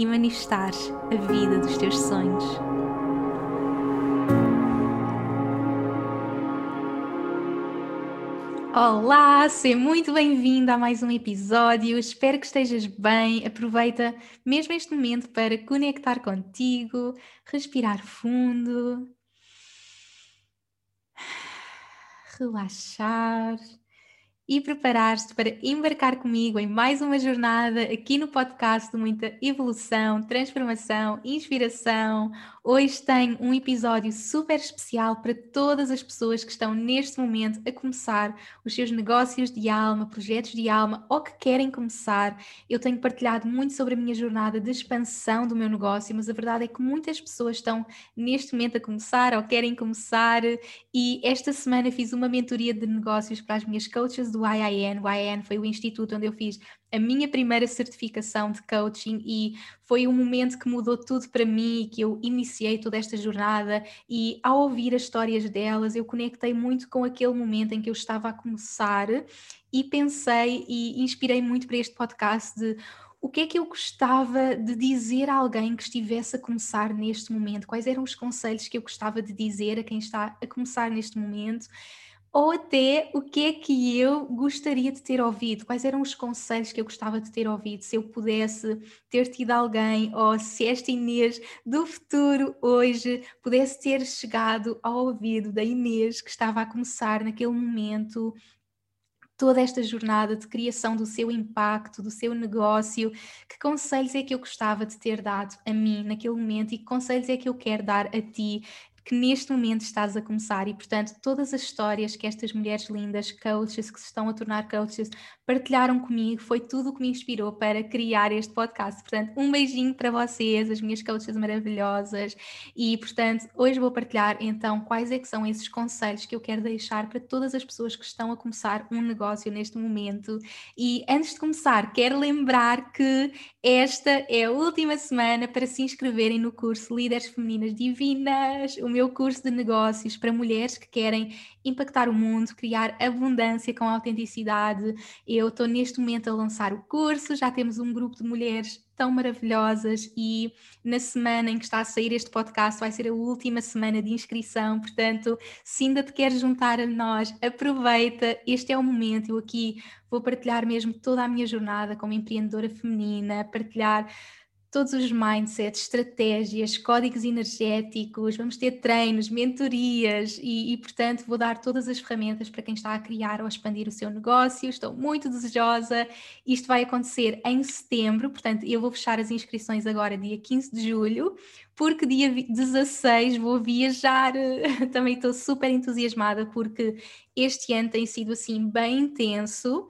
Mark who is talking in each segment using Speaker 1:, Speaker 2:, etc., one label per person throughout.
Speaker 1: e manifestares a vida dos teus sonhos. Olá, seja muito bem-vindo a mais um episódio. Espero que estejas bem. Aproveita mesmo este momento para conectar contigo, respirar fundo, relaxar e preparar-te para embarcar comigo em mais uma jornada aqui no podcast de muita evolução, transformação, inspiração. Hoje tenho um episódio super especial para todas as pessoas que estão neste momento a começar os seus negócios de alma, projetos de alma ou que querem começar. Eu tenho partilhado muito sobre a minha jornada de expansão do meu negócio, mas a verdade é que muitas pessoas estão neste momento a começar ou querem começar e esta semana fiz uma mentoria de negócios para as minhas coaches do IIN. O IIN foi o instituto onde eu fiz a minha primeira certificação de coaching e foi um momento que mudou tudo para mim, que eu iniciei toda esta jornada e ao ouvir as histórias delas, eu conectei muito com aquele momento em que eu estava a começar e pensei e inspirei muito para este podcast de o que é que eu gostava de dizer a alguém que estivesse a começar neste momento? Quais eram os conselhos que eu gostava de dizer a quem está a começar neste momento? Ou até o que é que eu gostaria de ter ouvido, quais eram os conselhos que eu gostava de ter ouvido, se eu pudesse ter tido alguém, ou se esta Inês do futuro hoje pudesse ter chegado ao ouvido da Inês que estava a começar naquele momento toda esta jornada de criação do seu impacto, do seu negócio, que conselhos é que eu gostava de ter dado a mim naquele momento e que conselhos é que eu quero dar a ti que neste momento estás a começar e, portanto, todas as histórias que estas mulheres lindas, coaches, que se estão a tornar coaches, partilharam comigo, foi tudo o que me inspirou para criar este podcast. Portanto, um beijinho para vocês, as minhas coaches maravilhosas. E, portanto, hoje vou partilhar então quais é que são esses conselhos que eu quero deixar para todas as pessoas que estão a começar um negócio neste momento. E antes de começar, quero lembrar que esta é a última semana para se inscreverem no curso Líderes Femininas Divinas, o meu curso de negócios para mulheres que querem impactar o mundo, criar abundância com autenticidade. Eu estou neste momento a lançar o curso, já temos um grupo de mulheres tão maravilhosas e na semana em que está a sair este podcast vai ser a última semana de inscrição, portanto, se ainda te queres juntar a nós, aproveita, este é o momento, eu aqui vou partilhar mesmo toda a minha jornada como empreendedora feminina, partilhar todos os mindsets, estratégias, códigos energéticos, vamos ter treinos, mentorias e, e, portanto, vou dar todas as ferramentas para quem está a criar ou a expandir o seu negócio. Estou muito desejosa. Isto vai acontecer em setembro, portanto, eu vou fechar as inscrições agora, dia 15 de julho, porque dia 16 vou viajar. Também estou super entusiasmada porque este ano tem sido assim bem intenso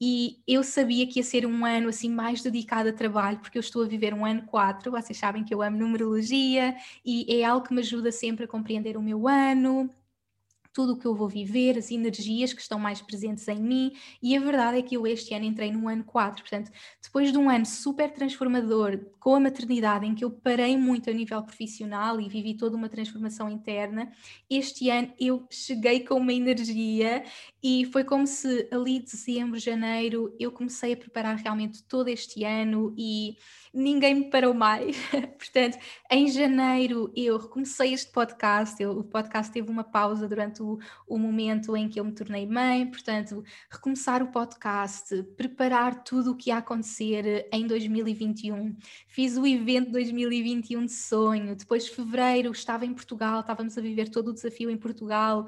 Speaker 1: e eu sabia que ia ser um ano assim mais dedicado a trabalho, porque eu estou a viver um ano 4, vocês sabem que eu amo numerologia e é algo que me ajuda sempre a compreender o meu ano, tudo o que eu vou viver, as energias que estão mais presentes em mim, e a verdade é que eu este ano entrei no ano 4, portanto, depois de um ano super transformador com a maternidade, em que eu parei muito a nível profissional e vivi toda uma transformação interna, este ano eu cheguei com uma energia e foi como se ali dezembro, janeiro, eu comecei a preparar realmente todo este ano e ninguém me parou mais. Portanto, em janeiro eu recomecei este podcast, eu, o podcast teve uma pausa durante o, o momento em que eu me tornei mãe, portanto, recomeçar o podcast, preparar tudo o que ia acontecer em 2021. Fiz o evento 2021 de sonho, depois de fevereiro estava em Portugal, estávamos a viver todo o desafio em Portugal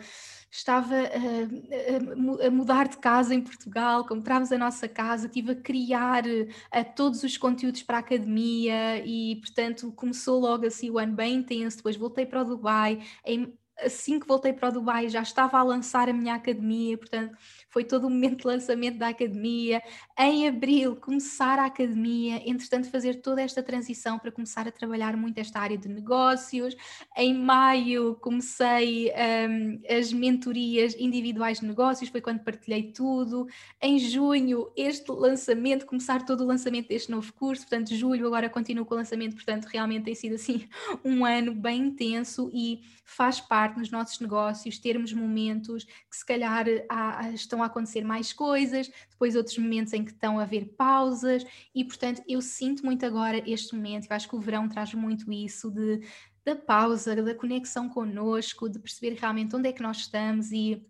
Speaker 1: estava a, a, mudar de casa em Portugal, comprámos a nossa casa, estive a criar a, eh, todos os conteúdos para a academia e, portanto, começou logo assim o ano bem intenso. Depois voltei para o Dubai. Em assim que voltei para o Dubai, já estava a lançar a minha academia, portanto, foi todo o momento de lançamento da academia. Em abril, começar a academia, entretanto, fazer toda esta transição para começar a trabalhar muito esta área de negócios. Em maio, comecei um, as mentorias individuais de negócios, foi quando partilhei tudo. Em junho, este lançamento, começar todo o lançamento deste novo curso, portanto, julho agora continuo com o lançamento, portanto, realmente tem sido assim um ano bem intenso e faz parte nos nossos negócios termos momentos que se calhar há, estão a acontecer mais coisas, depois outros momentos em que estão a haver pausas e portanto eu sinto muito agora este momento, eu acho que o verão traz muito isso de da pausa, da conexão connosco, de perceber realmente onde é que nós estamos e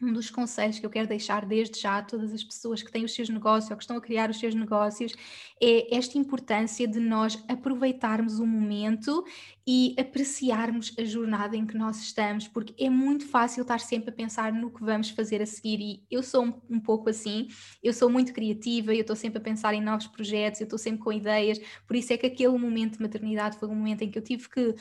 Speaker 1: um dos conselhos que eu quero deixar desde já a todas as pessoas que têm os seus negócios ou que estão a criar os seus negócios é esta importância de nós aproveitarmos o momento e apreciarmos a jornada em que nós estamos, porque é muito fácil estar sempre a pensar no que vamos fazer a seguir e eu sou um, um pouco assim, eu sou muito criativa, eu estou sempre a pensar em novos projetos, eu estou sempre com ideias, por isso é que aquele momento de maternidade foi um momento em que eu tive que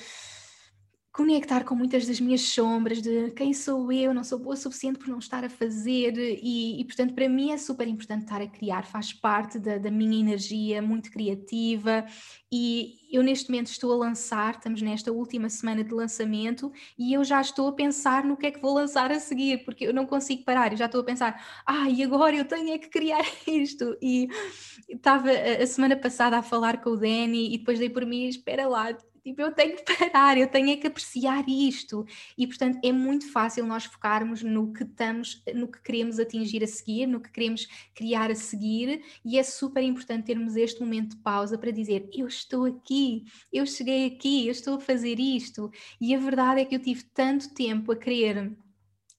Speaker 1: conectar com muitas das minhas sombras de quem sou eu, não sou boa o suficiente por não estar a fazer e, e, portanto para mim é super importante estar a criar, faz parte da, da, minha energia muito criativa e eu neste momento estou a lançar, estamos nesta última semana de lançamento e eu já estou a pensar no que é que vou lançar a seguir, porque eu não consigo parar, eu já estou a pensar, ah, e agora eu tenho é que criar isto. E estava a semana passada a falar com o Danny e depois dei por mim, espera lá, Tipo, eu tenho que parar, eu tenho é que apreciar isto. E, portanto, é muito fácil nós focarmos no que estamos, no que queremos atingir a seguir, no que queremos criar a seguir, e é super importante termos este momento de pausa para dizer: eu estou aqui, eu cheguei aqui, eu estou a fazer isto. E a verdade é que eu tive tanto tempo a querer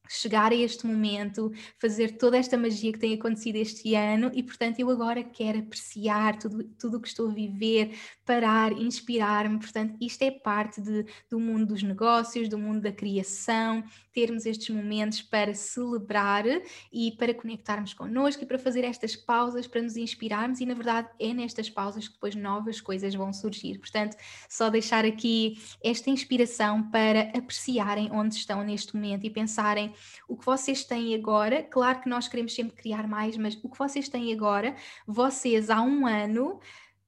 Speaker 1: chegar a este momento, fazer toda esta magia que tem acontecido este ano e, portanto, eu agora quero apreciar tudo, tudo o que estou a viver, parar, inspirar-me. Portanto, isto é parte de, do mundo dos negócios, do mundo da criação, termos estes momentos para celebrar e para conectarmos connosco e para fazer estas pausas, para nos inspirarmos e, na verdade, é nestas pausas que depois novas coisas vão surgir. Portanto, só deixar aqui esta inspiração para apreciarem onde estão neste momento e pensarem o que vocês têm agora, claro que nós queremos sempre criar mais, mas o que vocês têm agora, vocês há um ano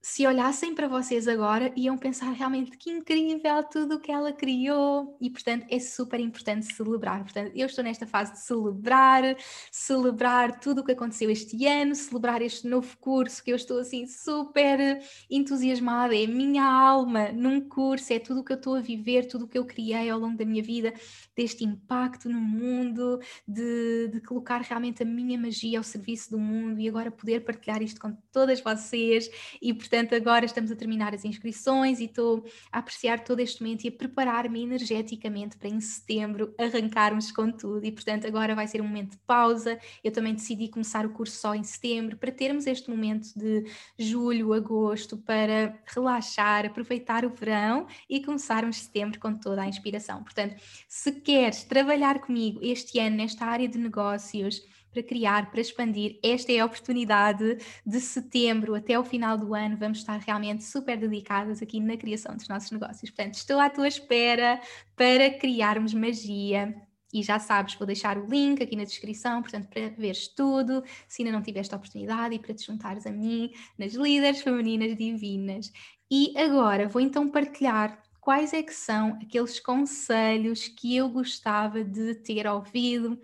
Speaker 1: se olhassem para vocês agora, iam pensar realmente que incrível tudo o que ela criou e, portanto, é super importante celebrar. Portanto, eu estou nesta fase de celebrar, celebrar tudo o que aconteceu este ano, celebrar este novo curso que eu estou assim super entusiasmada. É minha alma num curso, é tudo o que eu estou a viver, tudo o que eu criei ao longo da minha vida, deste impacto no mundo, de, de colocar realmente a minha magia ao serviço do mundo e agora poder partilhar isto com todas vocês e, portanto, portanto, agora estamos a terminar as inscrições e estou a apreciar todo este momento e a preparar-me energeticamente para em setembro arrancarmos com tudo. E, portanto, agora vai ser um momento de pausa. Eu também decidi começar o curso só em setembro para termos este momento de julho, agosto para relaxar, aproveitar o verão e começarmos setembro com toda a inspiração. Portanto, se queres trabalhar comigo este ano nesta área de negócios, para criar, para expandir. Esta é a oportunidade de setembro até o final do ano. Vamos estar realmente super dedicadas aqui na criação dos nossos negócios. Portanto, estou à tua espera para criarmos magia. E já sabes, vou deixar o link aqui na descrição, portanto, para veres tudo, se ainda não tiveste a oportunidade, e para te juntares a mim nas líderes femininas divinas. E agora vou então partilhar quais é que são aqueles conselhos que eu gostava de ter ouvido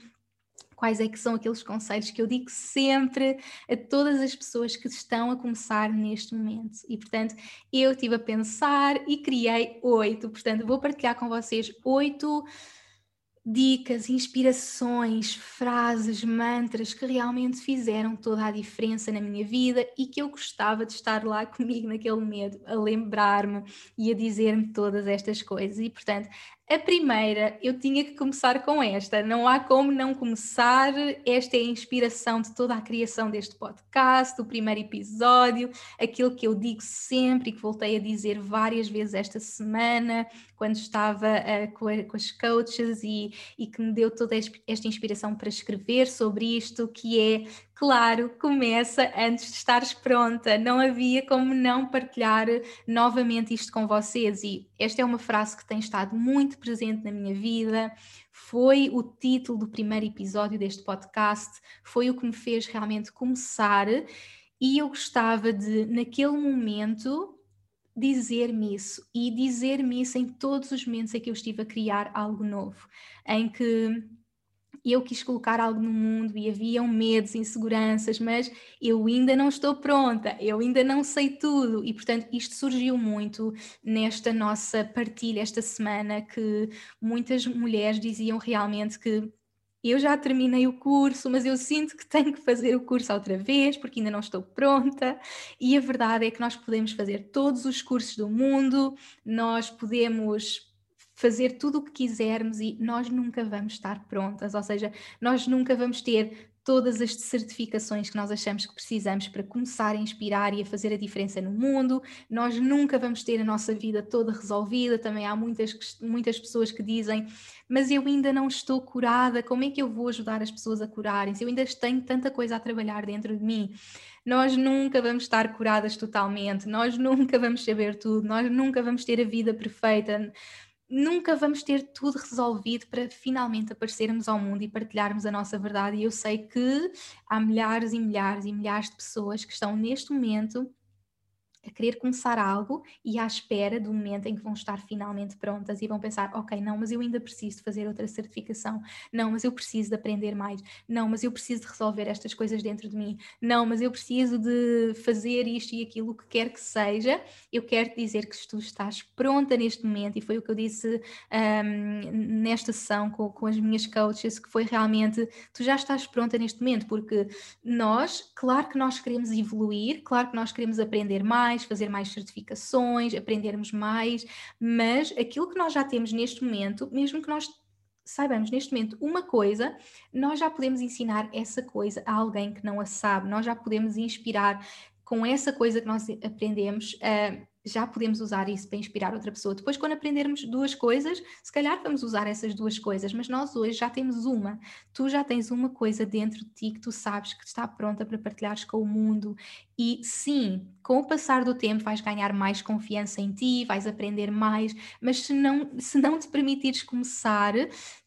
Speaker 1: quais é que são aqueles conselhos que eu digo sempre a todas as pessoas que estão a começar neste momento. E, portanto, eu estive a pensar e criei oito. Portanto, vou partilhar com vocês oito dicas, inspirações, frases, mantras que realmente fizeram toda a diferença na minha vida e que eu gostava de estar lá comigo naquele momento, a lembrar-me e a dizer-me todas estas coisas. E, portanto, a primeira, eu tinha que começar com esta. Não há como não começar. Esta é a inspiração de toda a criação deste podcast, do primeiro episódio, aquilo que eu digo sempre e que voltei a dizer várias vezes esta semana, quando estava uh, com, a, com, as coaches e, e que me deu toda esta inspiração para escrever sobre isto, que é Claro, começa antes de estares pronta. Não havia como não partilhar novamente isto com vocês. E esta é uma frase que tem estado muito presente na minha vida. Foi o título do primeiro episódio deste podcast. Foi o que me fez realmente começar. E eu gostava de, naquele momento, dizer-me isso e dizer-me isso em todos os momentos em que eu estive a criar algo novo, em que eu quis colocar algo no mundo e haviam medos, inseguranças, mas eu ainda não estou pronta, eu ainda não sei tudo e portanto isto surgiu muito nesta nossa partilha esta semana que muitas mulheres diziam realmente que eu já terminei o curso, mas eu sinto que tenho que fazer o curso outra vez porque ainda não estou pronta. E a verdade é que nós podemos fazer todos os cursos do mundo, nós podemos fazer tudo o que quisermos e nós nunca vamos estar prontas, ou seja, nós nunca vamos ter todas as certificações que nós achamos que precisamos para começar a inspirar e a fazer a diferença no mundo. Nós nunca vamos ter a nossa vida toda resolvida. Também há muitas, muitas pessoas que dizem: Mas eu ainda não estou curada, como é que eu vou ajudar as pessoas a curarem-se? Eu ainda tenho tanta coisa a trabalhar dentro de mim. Nós nunca vamos estar curadas totalmente, nós nunca vamos saber tudo, nós nunca vamos ter a vida perfeita nunca vamos ter tudo resolvido para finalmente aparecermos ao mundo e partilharmos a nossa verdade. E eu sei que há milhares e milhares e milhares de pessoas que estão neste momento a querer começar algo e à espera do momento em que vão estar finalmente prontas e vão pensar, ok, não, mas eu ainda preciso fazer outra certificação, não, mas eu preciso de aprender mais, não, mas eu preciso de resolver estas coisas dentro de mim, não, mas eu preciso de fazer isto e aquilo, que quer que seja, eu quero te dizer que tu estás pronta neste momento e foi o que eu disse um, nesta sessão com, com as minhas coaches, que foi realmente, tu já estás pronta neste momento, porque nós, claro que nós queremos evoluir, claro que nós queremos aprender mais, mais, fazer mais certificações, aprendermos mais, mas aquilo que nós já temos neste momento, mesmo que nós saibamos neste momento uma coisa, nós já podemos ensinar essa coisa a alguém que não a sabe, nós já podemos inspirar com essa coisa que nós aprendemos. Uh, já podemos usar isso para inspirar outra pessoa. Depois, quando aprendermos duas coisas, se calhar vamos usar essas duas coisas, mas nós hoje já temos uma. Tu já tens uma coisa dentro de ti que tu sabes que está pronta para partilhares com o mundo e sim, com o passar do tempo vais ganhar mais confiança em ti, vais aprender mais, mas se não, se não te permitires começar,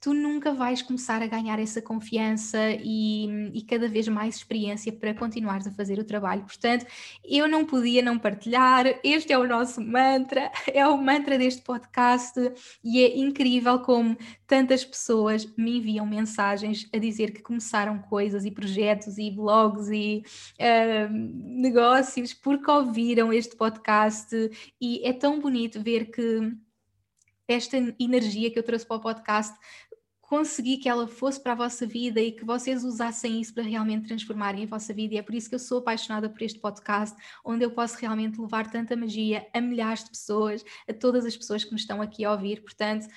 Speaker 1: tu nunca vais começar a ganhar essa confiança e, e cada vez mais experiência para continuares a fazer o trabalho. Portanto, eu não podia não partilhar, este é o nosso mantra, é o mantra deste podcast e é incrível como tantas pessoas me enviam mensagens a dizer que começaram coisas e projetos e blogs e. Uh, negócios porque ouviram este podcast e é tão bonito ver que esta energia que eu trouxe para o podcast consegui que ela fosse para a vossa vida e que vocês usassem isso para realmente transformarem a vossa vida. E é por isso que eu sou apaixonada por este podcast, onde eu posso realmente levar tanta magia a milhares de pessoas, a todas as pessoas que me estão aqui a ouvir. Portanto,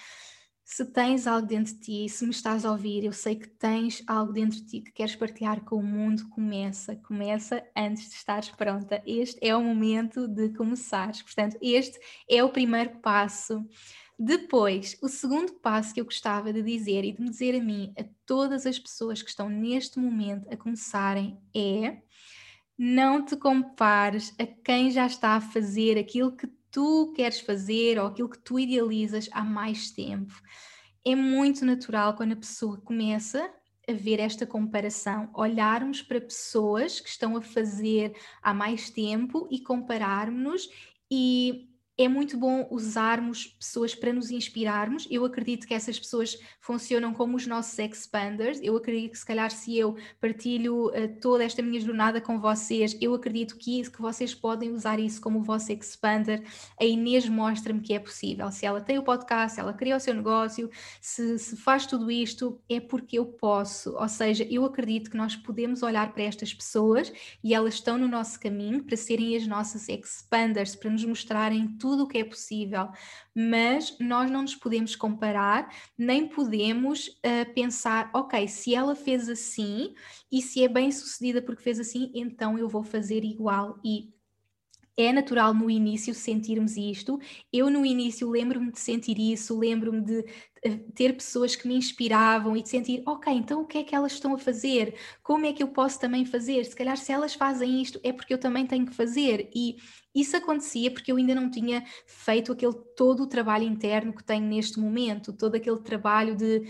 Speaker 1: se tens algo dentro de ti, se me estás a ouvir, eu sei que tens algo dentro de ti que queres partilhar com o mundo, começa, começa antes de estares pronta. Este é o momento de começares. Portanto, este é o primeiro passo. Depois, o segundo passo que eu gostava de dizer e de me dizer a mim, a todas as pessoas que estão neste momento a começarem, é não te compares a quem já está a fazer aquilo que tu queres fazer ou aquilo que tu idealizas há mais tempo. É muito natural quando a pessoa começa a ver esta comparação, olharmos para pessoas que estão a fazer há mais tempo e compararmos-nos e é muito bom usarmos pessoas para nos inspirarmos. Eu acredito que essas pessoas funcionam como os nossos expanders. Eu acredito que, se calhar, se eu partilho uh, toda esta minha jornada com vocês, eu acredito que, que vocês podem usar isso como o vosso expander. A Inês mostra-me que é possível. Se ela tem o podcast, se ela cria o seu negócio, se, se faz tudo isto, é porque eu posso. Ou seja, eu acredito que nós podemos olhar para estas pessoas e elas estão no nosso caminho para serem as nossas expanders, para nos mostrarem tudo o que é possível, mas nós não nos podemos comparar, nem podemos uh, pensar, ok, se ela fez assim e se é bem sucedida porque fez assim, então eu vou fazer igual. E é natural no início sentirmos isto. Eu, no início, lembro-me de sentir isso, lembro-me de ter pessoas que me inspiravam e de sentir, ok, então o que é que elas estão a fazer? Como é que eu posso também fazer? Se calhar, se elas fazem isto, é porque eu também tenho que fazer. E isso acontecia porque eu ainda não tinha feito aquele todo o trabalho interno que tenho neste momento, todo aquele trabalho de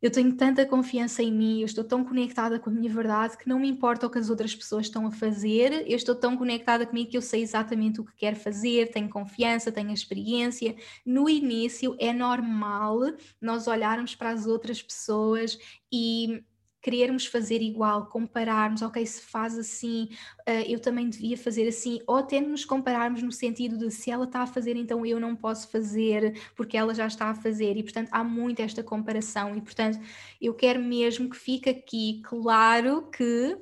Speaker 1: eu tenho tanta confiança em mim, eu estou tão conectada com a minha verdade que não me importa o que as outras pessoas estão a fazer, eu estou tão conectada comigo que eu sei exatamente o que quero fazer, tenho confiança, tenho experiência. No início é normal nós olharmos para as outras pessoas e querermos fazer igual, compararmos, ok, se faz assim, uh, eu também devia fazer assim, ou até nos compararmos no sentido de se ela está a fazer, então eu não posso fazer porque ela já está a fazer, e portanto há muito esta comparação, e portanto eu quero mesmo que fique aqui claro que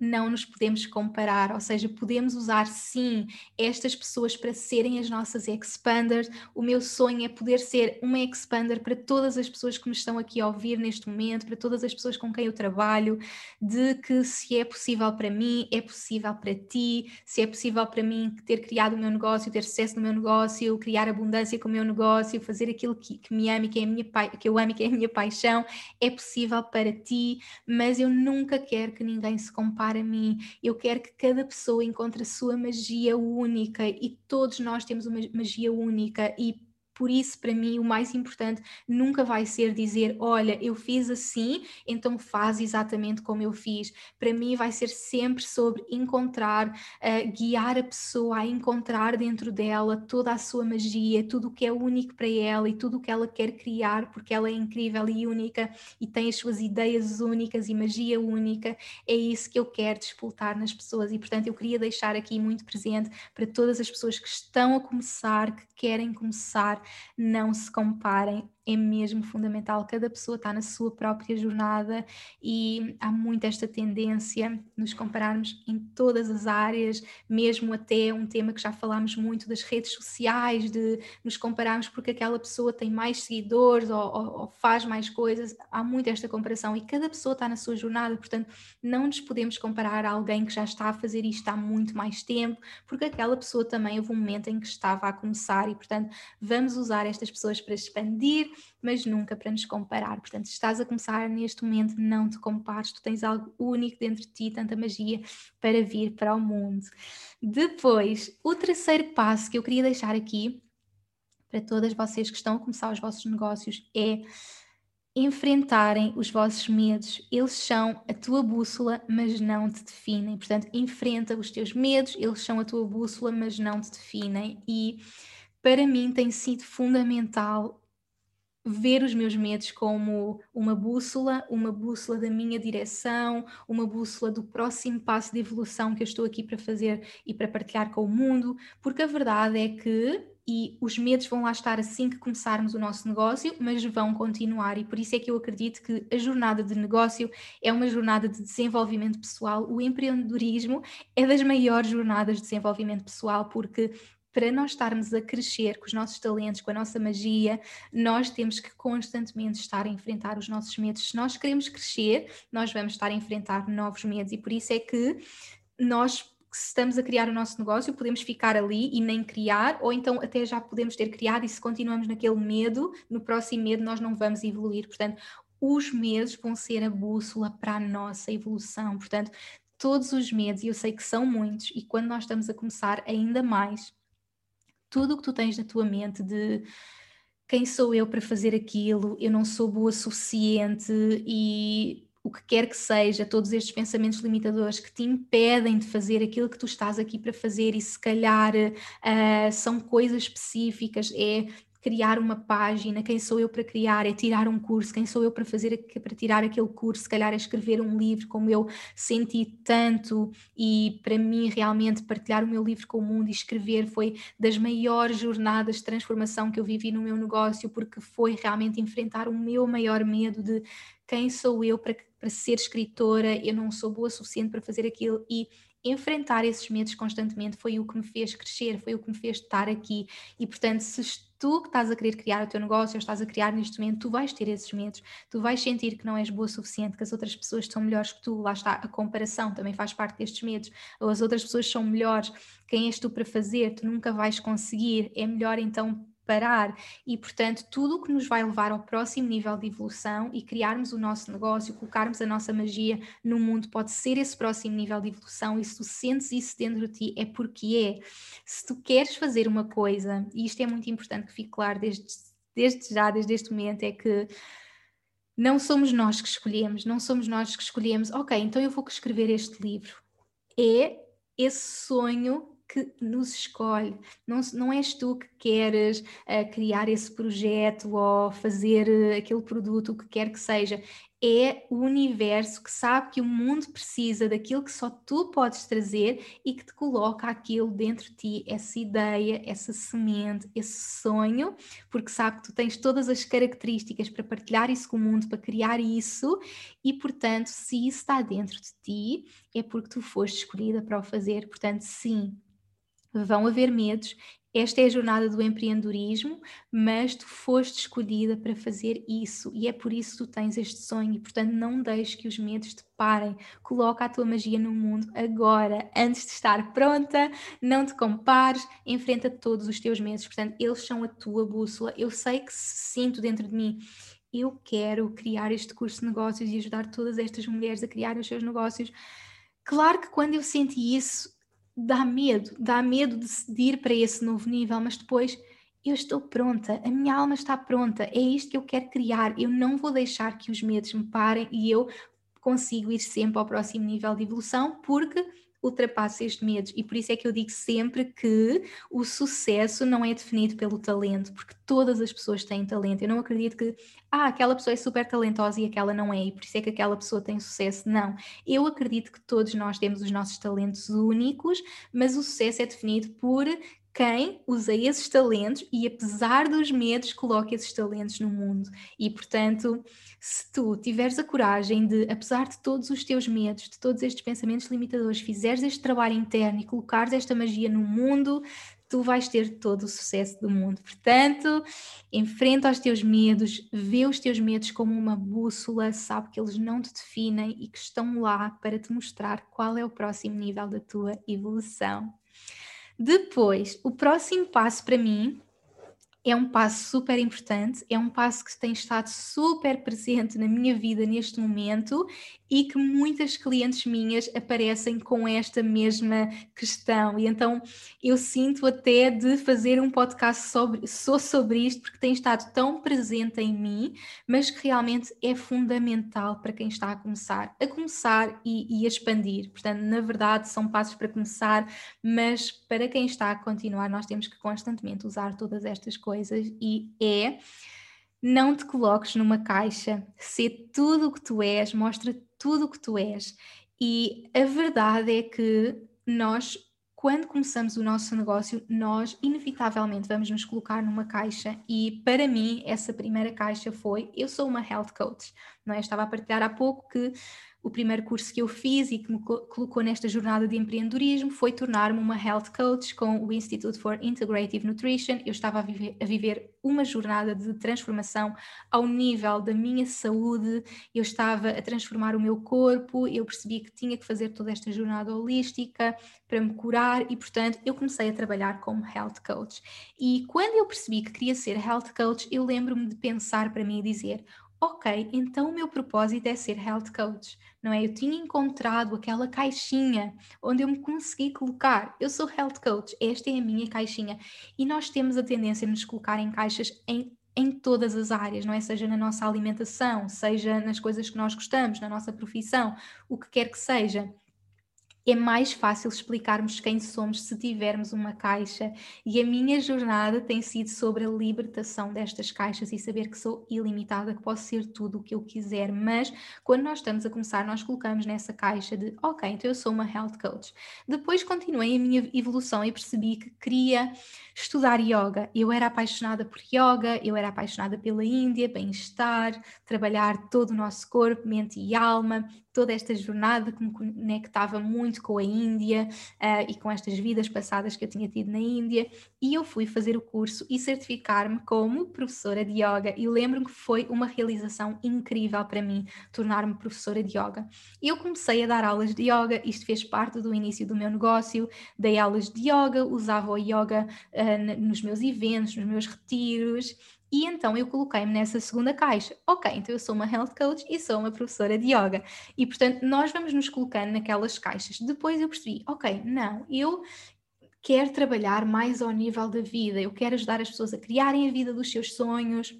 Speaker 1: não nos podemos comparar, ou seja, podemos usar sim estas pessoas para serem as nossas expanders. O meu sonho é poder ser uma expander para todas as pessoas que me estão aqui a ouvir neste momento, para todas as pessoas com quem eu trabalho, de que se é possível para mim, é possível para ti, se é possível para mim ter criado o meu negócio, ter sucesso no meu negócio, criar abundância com o meu negócio, fazer aquilo que, que me ame, que é minha que eu amo e que é a minha paixão, é possível para ti, mas eu nunca quero que ninguém se compare para mim. Eu quero que cada pessoa encontre a sua magia única e todos nós temos uma magia única e por isso, para mim, o mais importante nunca vai ser dizer: Olha, eu fiz assim, então faz exatamente como eu fiz. Para mim, vai ser sempre sobre encontrar, uh, guiar a pessoa a encontrar dentro dela toda a sua magia, tudo o que é único para ela e tudo o que ela quer criar, porque ela é incrível e única e tem as suas ideias únicas e magia única. É isso que eu quero despoltar nas pessoas e, portanto, eu queria deixar aqui muito presente para todas as pessoas que estão a começar, que querem começar não se comparem é mesmo fundamental. Cada pessoa está na sua própria jornada e há muito esta tendência nos compararmos em todas as áreas, mesmo até um tema que já falámos muito das redes sociais, de nos compararmos porque aquela pessoa tem mais seguidores ou, ou, ou faz mais coisas. Há muito esta comparação e cada pessoa está na sua jornada, portanto, não nos podemos comparar a alguém que já está a fazer isto há muito mais tempo, porque aquela pessoa também houve um momento em que estava a começar e, portanto, vamos usar estas pessoas para expandir mas nunca para nos comparar. Portanto, se estás a começar neste momento, não te compares, tu tens algo único dentro de ti, tanta magia para vir para o mundo. Depois, o terceiro passo que eu queria deixar aqui para todas vocês que estão a começar os vossos negócios é enfrentarem os vossos medos. Eles são a tua bússola, mas não te definem. Portanto, enfrenta os teus medos, eles são a tua bússola, mas não te definem. E para mim tem sido fundamental ver os meus medos como uma bússola, uma bússola da minha direção, uma bússola do próximo passo de evolução que eu estou aqui para fazer e para partilhar com o mundo, porque a verdade é que e os medos vão lá estar assim que começarmos o nosso negócio, mas vão continuar, e por isso é que eu acredito que a jornada de negócio é uma jornada de desenvolvimento pessoal. O empreendedorismo é das maiores jornadas de desenvolvimento pessoal, porque para nós estarmos a crescer com os nossos talentos, com a nossa magia, nós temos que constantemente estar a enfrentar os nossos medos. Se nós queremos crescer, nós vamos estar a enfrentar novos medos e por isso é que nós se estamos a criar o nosso negócio, podemos ficar ali e nem criar, ou então até já podemos ter criado e se continuamos naquele medo, no próximo medo nós não vamos evoluir. Portanto, os medos vão ser a bússola para a nossa evolução. Portanto, todos os medos, e eu sei que são muitos, e quando nós estamos a começar ainda mais, tudo o que tu tens na tua mente de quem sou eu para fazer aquilo, eu não sou boa suficiente e o que quer que seja, todos estes pensamentos limitadores que te impedem de fazer aquilo que tu estás aqui para fazer e se calhar uh, são coisas específicas, é criar uma página, quem sou eu para criar, é tirar um curso, quem sou eu para fazer para tirar aquele curso, se calhar é escrever um livro como eu senti tanto e para mim realmente partilhar o meu livro com o mundo e escrever foi das maiores jornadas de transformação que eu vivi no meu negócio porque foi realmente enfrentar o meu maior medo de quem sou eu para, para ser escritora, eu não sou boa o suficiente para fazer aquilo e enfrentar esses medos constantemente foi o que me fez crescer, foi o que me fez estar aqui. E portanto, se tu que estás a querer criar o teu negócio, ou estás a criar neste momento, tu vais ter esses medos, tu vais sentir que não és boa o suficiente, que as outras pessoas são melhores que tu, lá está, a comparação também faz parte destes medos, ou as outras pessoas são melhores, quem és tu para fazer, tu nunca vais conseguir, é melhor então parar e, portanto, tudo o que nos vai levar ao próximo nível de evolução e criarmos o nosso negócio, colocarmos a nossa magia no mundo, pode ser esse próximo nível de evolução. E se tu sentes isso dentro de ti, é porque é. Se tu queres fazer uma coisa, e isto é muito importante que fique claro desde, desde já, desde este momento, é que não somos nós que escolhemos, não somos nós que escolhemos, ok, então eu vou escrever este livro. É esse sonho que nos escolhe. Não, não és tu que queres uh, criar esse projeto ou fazer uh, aquele produto, o que quer que seja é o universo que sabe que o mundo precisa daquilo que só tu podes trazer e que te coloca aquilo dentro de ti, essa ideia, essa semente, esse sonho, porque sabe que tu tens todas as características para partilhar isso com o mundo, para criar isso, e portanto, se isso está dentro de ti, é porque tu foste escolhida para o fazer. Portanto, sim, vão haver medos esta é a jornada do empreendedorismo, mas tu foste escolhida para fazer isso e é por isso que tu tens este sonho e, portanto, não deixes que os medos te parem. Coloca a tua magia no mundo agora, antes de estar pronta, não te compares, enfrenta todos os teus medos. Portanto, eles são a tua bússola. Eu sei que sinto dentro de mim eu quero criar este curso de negócios e ajudar todas estas mulheres a criar os seus negócios. Claro que quando eu senti isso, dá medo, dá medo de, ir para esse novo nível, mas depois eu estou pronta, a minha alma está pronta, é isto que eu quero criar. Eu não vou deixar que os medos me parem e eu consigo ir sempre ao próximo nível de evolução, porque ultrapasse estes medos. E por isso é que eu digo sempre que o sucesso não é definido pelo talento, porque todas as pessoas têm talento. Eu não acredito que, ah, aquela pessoa é super talentosa e aquela não é, e por isso é que aquela pessoa tem sucesso. Não. Eu acredito que todos nós temos os nossos talentos únicos, mas o sucesso é definido por quem usa esses talentos e, apesar dos medos, coloca esses talentos no mundo. E, portanto, se tu tiveres a coragem de, apesar de todos os teus medos, de todos estes pensamentos limitadores, fizeres este trabalho interno e colocares esta magia no mundo, tu vais ter todo o sucesso do mundo. Portanto, enfrenta os teus medos, vê os teus medos como uma bússola, sabe que eles não te definem e que estão lá para te mostrar qual é o próximo nível da tua evolução. Depois, o próximo passo para mim é um passo super importante, é um passo que tem estado super presente na minha vida neste momento e que muitas clientes minhas aparecem com esta mesma questão. E então eu sinto até de fazer um podcast sobre, só sobre isto, porque tem estado tão presente em mim, mas que realmente é fundamental para quem está a começar, a começar e, e a expandir. Portanto, na verdade, são passos para começar, mas para quem está a continuar, nós temos que constantemente usar todas estas coisas e é não te coloques numa caixa, ser tudo o que tu és, mostra tudo o que tu és. E a verdade é que nós, quando começamos o nosso negócio, nós inevitavelmente vamos nos colocar numa caixa. E para mim, essa primeira caixa foi: eu sou uma health coach. Não é? Estava a partilhar há pouco que o primeiro curso que eu fiz e que me colocou nesta jornada de empreendedorismo foi tornar-me uma health coach com o Institute for Integrative Nutrition. Eu estava a viver, a viver, uma jornada de transformação ao nível da minha saúde, eu estava a transformar o meu corpo, eu percebi que tinha que fazer toda esta jornada holística para me curar e, portanto, eu comecei a trabalhar como health coach. E quando eu percebi que queria ser health coach, eu lembro-me de pensar para mim e dizer: ok, então o meu propósito é ser health coach, não é? Eu tinha encontrado aquela caixinha onde eu me consegui colocar. Eu sou health coach, esta é a minha caixinha. E nós temos a tendência de nos colocar em caixas em, em todas as áreas, não é? Seja na nossa alimentação, seja nas coisas que nós gostamos, na nossa profissão, o que quer que seja é mais fácil explicarmos quem somos se tivermos uma caixa. E a minha jornada tem sido sobre a libertação destas caixas e saber que sou ilimitada, que posso ser tudo o que eu quiser. Mas quando nós estamos a começar, nós colocamos nessa caixa de ok, então eu sou uma health coach. Depois continuei a minha evolução e percebi que queria estudar yoga. Eu era apaixonada por yoga, eu era apaixonada pela Índia, bem-estar, trabalhar todo o nosso corpo, mente e alma toda esta jornada que me conectava muito com a Índia uh, e com estas vidas passadas que eu tinha tido na Índia, e eu fui fazer o curso e certificar-me como professora de yoga. E lembro-me que foi uma realização incrível para mim tornar-me professora de yoga. Eu comecei a dar aulas de yoga, isto fez parte do início do meu negócio, dei aulas de yoga, usava o yoga uh, nos meus eventos, nos meus retiros. E então eu coloquei-me nessa segunda caixa. Ok, então eu sou uma health coach e sou uma professora de yoga. E portanto, nós vamos nos colocando naquelas caixas. Depois eu percebi, ok, não, eu quero trabalhar mais ao nível da vida, eu quero ajudar as pessoas a criarem a vida dos seus sonhos,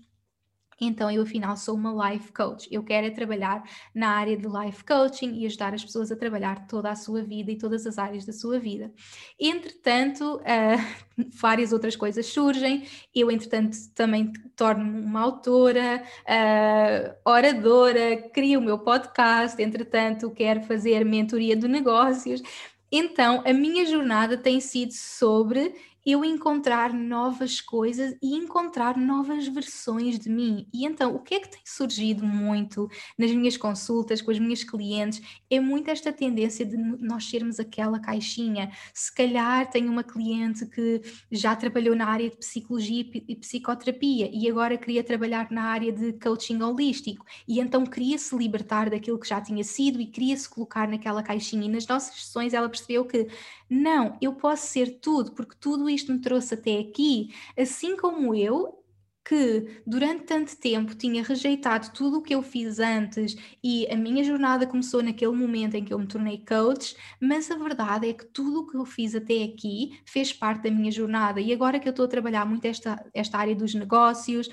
Speaker 1: então eu afinal sou uma life coach. Eu quero é trabalhar na área de life coaching e ajudar as pessoas a trabalhar toda a sua vida e todas as áreas da sua vida. Entretanto, uh, várias outras coisas surgem. Eu, entretanto, também torno-me uma autora, uh, oradora, crio o meu podcast. Entretanto, quero fazer mentoria de negócios. Então, a minha jornada tem sido sobre eu encontrar novas coisas e encontrar novas versões de mim. E então, o que é que tem surgido muito nas minhas consultas com as minhas clientes é muito esta tendência de nós sermos aquela caixinha. Se calhar tem uma cliente que já trabalhou na área de psicologia e psicoterapia e agora queria trabalhar na área de coaching holístico e então queria se libertar daquilo que já tinha sido e queria se colocar naquela caixinha. E nas nossas sessões ela percebeu que não, eu posso ser tudo, porque tudo isto me trouxe até aqui, assim como eu, que durante tanto tempo tinha rejeitado tudo o que eu fiz antes e a minha jornada começou naquele momento em que eu me tornei coach, mas a verdade é que tudo o que eu fiz até aqui fez parte da minha jornada. E agora que eu estou a trabalhar muito esta, esta área dos negócios,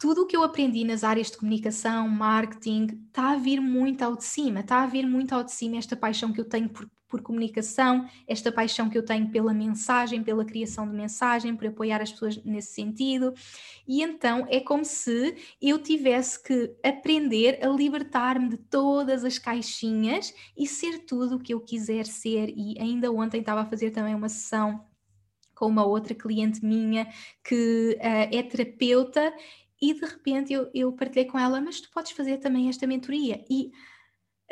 Speaker 1: tudo o que eu aprendi nas áreas de comunicação, marketing, está a vir muito ao de cima, está a vir muito ao de cima esta paixão que eu tenho por por comunicação, esta paixão que eu tenho pela mensagem, pela criação de mensagem, por apoiar as pessoas nesse sentido. E então é como se eu tivesse que aprender a libertar-me de todas as caixinhas e ser tudo o que eu quiser ser. E ainda ontem estava a fazer também uma sessão com uma outra cliente minha que uh, é terapeuta e de repente eu, eu partilhei com ela, mas tu podes fazer também esta mentoria. E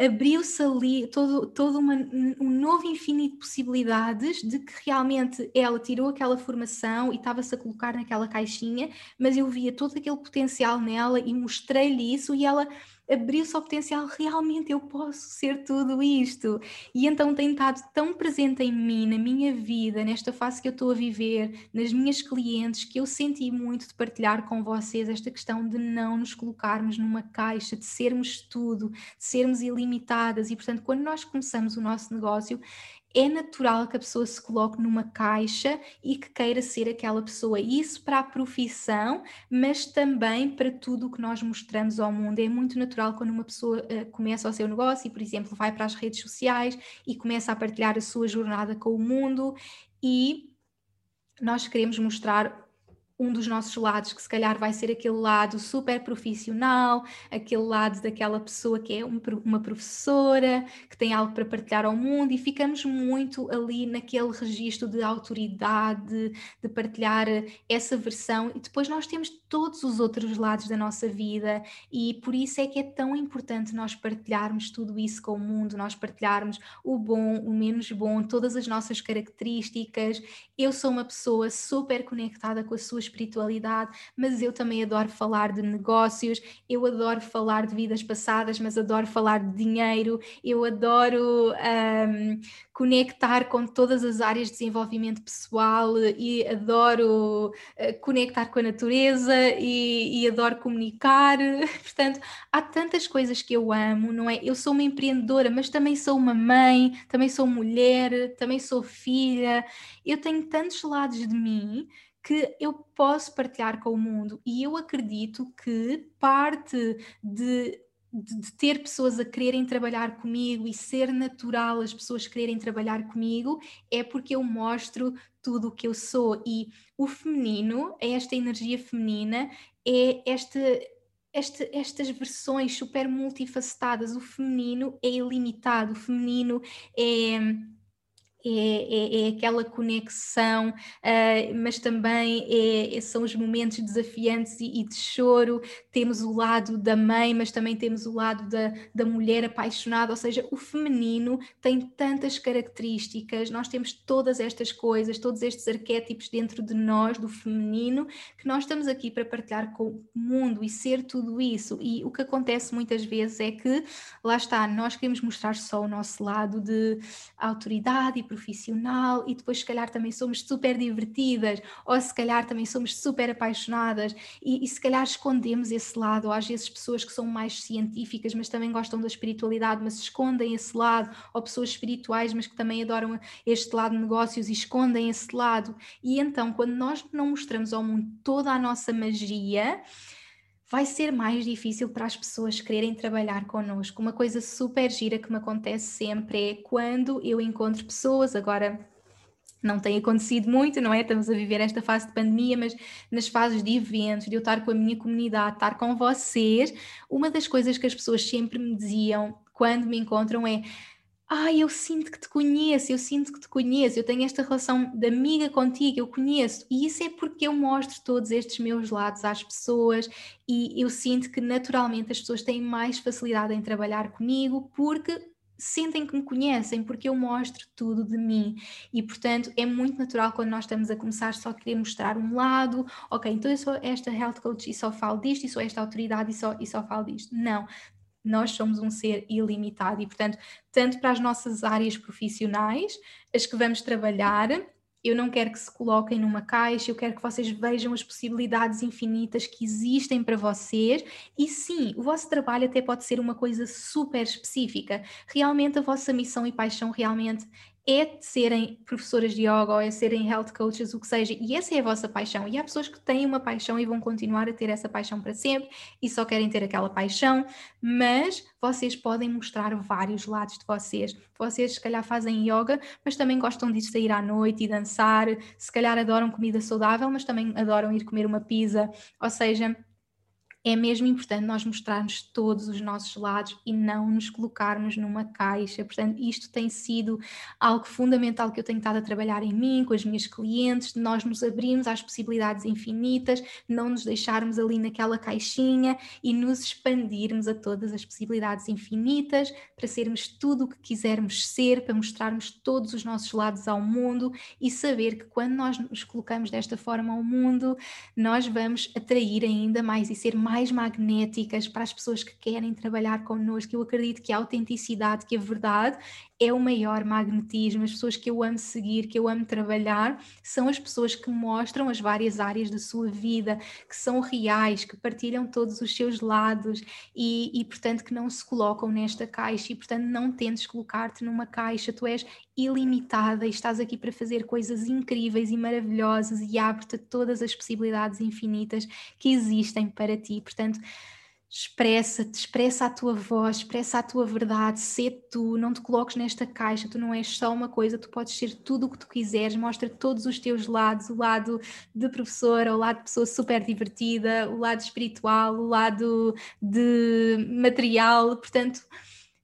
Speaker 1: abriu-se ali todo, todo uma, um novo infinito de possibilidades de que realmente ela tirou aquela formação e estava-se a colocar naquela caixinha, mas eu via todo aquele potencial nela e mostrei-lhe isso e ela abriu-se ao potencial, realmente eu posso ser tudo isto. E então tem estado tão presente em mim, na minha vida, nesta fase que eu estou a viver, nas minhas clientes, que eu senti muito de partilhar com vocês esta questão de não nos colocarmos numa caixa, de sermos tudo, de sermos ilimitadas. E portanto, quando nós começamos o nosso negócio, é natural que a pessoa se coloque numa caixa e que queira ser aquela pessoa. Isso para a profissão, mas também para tudo o que nós mostramos ao mundo. É muito natural quando uma pessoa uh, começa o seu negócio e, por exemplo, vai para as redes sociais e começa a partilhar a sua jornada com o mundo e nós queremos mostrar um dos nossos lados, que se calhar vai ser aquele lado super profissional, aquele lado daquela pessoa que é um, uma professora, que tem algo para partilhar ao mundo, e ficamos muito ali naquele registro de autoridade, de partilhar essa versão, e depois nós temos todos os outros lados da nossa vida, e por isso é que é tão importante nós partilharmos tudo isso com o mundo, nós partilharmos o bom, o menos bom, todas as nossas características. Eu sou uma pessoa super conectada com as suas espiritualidade, mas eu também adoro falar de negócios, eu adoro falar de vidas passadas, mas adoro falar de dinheiro, eu adoro um, conectar com todas as áreas de desenvolvimento pessoal e adoro uh, conectar com a natureza e, e adoro comunicar. Portanto, há tantas coisas que eu amo, não é? Eu sou uma empreendedora, mas também sou uma mãe, também sou mulher, também sou filha. Eu tenho tantos lados de mim que eu posso partilhar com o mundo. E eu acredito que parte de, de, ter pessoas a quererem trabalhar comigo e ser natural as pessoas quererem trabalhar comigo é porque eu mostro tudo o que eu sou. E o feminino, é esta energia feminina, é esta. Este, estas versões super multifacetadas, o feminino é ilimitado, o feminino é, é, é, é, aquela conexão, uh, mas também é, é, são os momentos desafiantes e, e, de choro. Temos o lado da mãe, mas também temos o lado da, da mulher apaixonada. Ou seja, o feminino tem tantas características, nós temos todas estas coisas, todos estes arquétipos dentro de nós, do feminino, que nós estamos aqui para partilhar com o mundo e ser tudo isso. E o que acontece muitas vezes é que, lá está, nós queremos mostrar só o nosso lado de autoridade profissional e depois se calhar também somos super divertidas ou se calhar também somos super apaixonadas e, e se calhar escondemos esse lado, ou às vezes pessoas que são mais científicas mas também gostam da espiritualidade mas escondem esse lado, ou pessoas espirituais mas que também adoram este lado de negócios e escondem esse lado. E então quando nós não mostramos ao mundo toda a nossa magia vai ser mais difícil para as pessoas quererem trabalhar connosco. Uma coisa super gira que me acontece sempre é quando eu encontro pessoas, agora não tem acontecido muito, não é? Estamos a viver esta fase de pandemia, mas nas fases de eventos, de eu estar com a minha comunidade, estar com vocês, uma das coisas que as pessoas sempre me diziam quando me encontram é ai, eu sinto que te conheço, eu sinto que te conheço, eu tenho esta relação de amiga contigo, eu conheço. E isso é porque eu mostro todos estes meus lados às pessoas e eu sinto que naturalmente as pessoas têm mais facilidade em trabalhar comigo porque sentem que me conhecem, porque eu mostro tudo de mim. E, portanto, é muito natural quando nós estamos a começar só querer mostrar um lado, ok, então eu sou esta health coach e só falo disto, e sou esta autoridade e só, e só falo disto. Não, nós somos um ser ilimitado e, portanto, tanto para as nossas áreas profissionais, as que vamos trabalhar, eu não quero que se coloquem numa caixa, eu quero que vocês vejam as possibilidades infinitas que existem para vocês. E sim, o vosso trabalho até pode ser uma coisa super específica. Realmente a vossa missão e paixão realmente é serem professoras de yoga ou é serem health coaches, o que seja, e essa é a vossa paixão. E há pessoas que têm uma paixão e vão continuar a ter essa paixão para sempre e só querem ter aquela paixão, mas vocês podem mostrar vários lados de vocês. Vocês, se calhar, fazem yoga, mas também gostam de sair à noite e dançar, se calhar adoram comida saudável, mas também adoram ir comer uma pizza, ou seja, é mesmo importante nós mostrarmos todos os nossos lados e não nos colocarmos numa caixa. Portanto, isto tem sido algo fundamental que eu tenho estado a trabalhar em mim, com as minhas clientes, de nós nos abrirmos às possibilidades infinitas, não nos deixarmos ali naquela caixinha e nos expandirmos a todas as possibilidades infinitas para sermos tudo o que quisermos ser, para mostrarmos todos os nossos lados ao mundo e saber que quando nós nos colocamos desta forma ao mundo, nós vamos atrair ainda mais e ser mais mais magnéticas para as pessoas que querem trabalhar connosco. Eu acredito que a autenticidade, que a verdade é o maior magnetismo. As pessoas que eu amo seguir, que eu amo trabalhar, são as pessoas que mostram as várias áreas da sua vida, que são reais, que partilham todos os seus lados e, e portanto, que não se colocam nesta caixa e, portanto, não tentes colocar-te numa caixa. Tu és ilimitada e estás aqui para fazer coisas incríveis e maravilhosas e abre-te todas as possibilidades infinitas que existem para ti. Portanto, expressa-te, expressa a tua voz, expressa a tua verdade, sê tu, não te coloques nesta caixa, tu não és só uma coisa, tu podes ser tudo o que tu quiseres, mostra todos os teus lados, o lado de professora, o lado de pessoa super divertida, o lado espiritual, o lado de material, portanto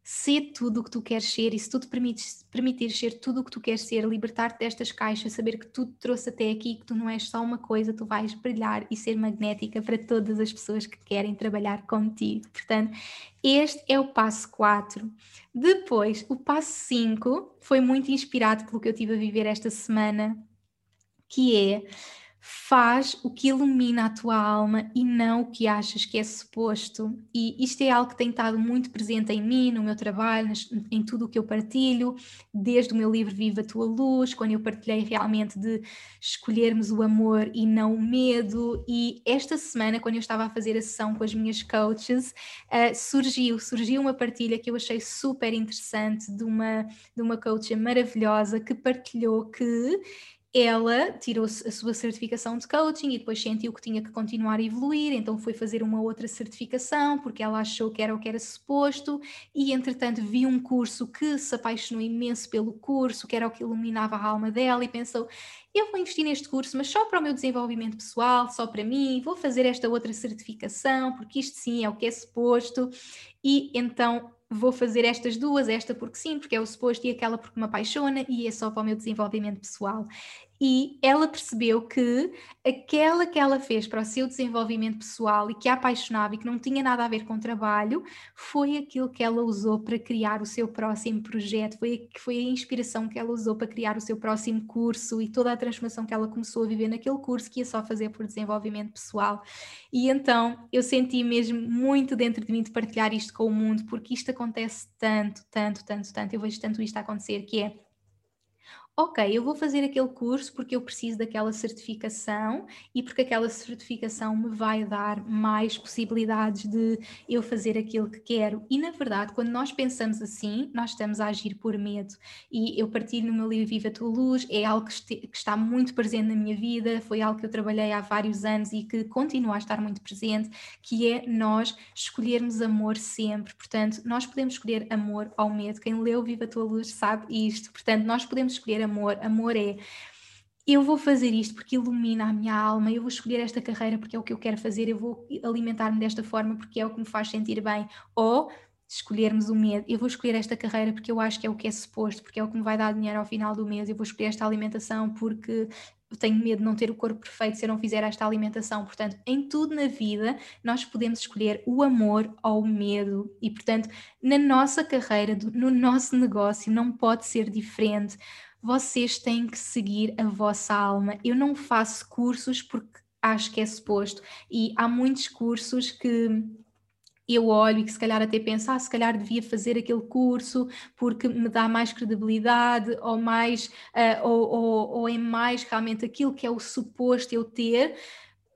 Speaker 1: ser tudo o que tu queres ser e se tu te permites, permitires ser tudo o que tu queres ser, libertar-te destas caixas, saber que tudo te trouxe até aqui, que tu não és só uma coisa, tu vais brilhar e ser magnética para todas as pessoas que querem trabalhar contigo. Portanto, este é o passo 4. Depois, o passo 5 foi muito inspirado pelo que eu tive a viver esta semana, que é faz o que ilumina a tua alma e não o que achas que é suposto. E isto é algo que tem estado muito presente em mim, no meu trabalho, em tudo o que eu partilho, desde o meu livro Viva a Tua Luz, quando eu partilhei realmente de escolhermos o amor e não o medo. E esta semana, quando eu estava a fazer a sessão com as minhas coaches, uh, surgiu, surgiu uma partilha que eu achei super interessante de uma, de uma coach maravilhosa que partilhou que ela tirou a sua certificação de coaching e depois sentiu que tinha que continuar a evoluir, então foi fazer uma outra certificação porque ela achou que era o que era suposto e entretanto viu um curso que se apaixonou imenso pelo curso, que era o que iluminava a alma dela e pensou, eu vou investir neste curso, mas só para o meu desenvolvimento pessoal, só para mim, vou fazer esta outra certificação, porque isto sim é o que é suposto. E então vou fazer estas duas, esta porque sim, porque é o suposto, e aquela porque me apaixona, e é só para o meu desenvolvimento pessoal e ela percebeu que aquela que ela fez para o seu desenvolvimento pessoal e que a apaixonava e que não tinha nada a ver com trabalho, foi aquilo que ela usou para criar o seu próximo projeto, foi, foi a inspiração que ela usou para criar o seu próximo curso e toda a transformação que ela começou a viver naquele curso que ia só fazer por desenvolvimento pessoal. E então eu senti mesmo muito dentro de mim de partilhar isto com o mundo, porque isto acontece tanto, tanto, tanto, tanto, eu vejo tanto isto acontecer, que é ok, eu vou fazer aquele curso porque eu preciso daquela certificação e porque aquela certificação me vai dar mais possibilidades de eu fazer aquilo que quero. E na verdade, quando nós pensamos assim, nós estamos a agir por medo. E eu partilho no meu livro Viva a Tua Luz, é algo que, está muito presente na minha vida, foi algo que eu trabalhei há vários anos e que continua a estar muito presente, que é nós escolhermos amor sempre. Portanto, nós podemos escolher amor ao medo. Quem leu Viva a Tua Luz sabe isto. Portanto, nós podemos escolher amor. Amor é eu vou fazer isto porque ilumina a minha alma, eu vou escolher esta carreira porque é o que eu quero fazer, eu vou alimentar-me desta forma porque é o que me faz sentir bem. Ou escolhermos o medo, eu vou escolher esta carreira porque eu acho que é o que é suposto, porque é o que me vai dar dinheiro ao final do mês, eu vou escolher esta alimentação porque tenho medo de não ter o corpo perfeito se eu não fizer esta alimentação. Portanto, em tudo na vida, nós podemos escolher o amor ou o medo. E, portanto, na nossa carreira, no nosso negócio, não pode ser diferente vocês têm que seguir a vossa alma. Eu não faço cursos porque acho que é suposto, e há muitos cursos que eu olho e que se calhar até penso, ah, se calhar devia fazer aquele curso porque me dá mais credibilidade ou mais uh, ou, ou, ou é mais realmente aquilo que é o suposto eu ter,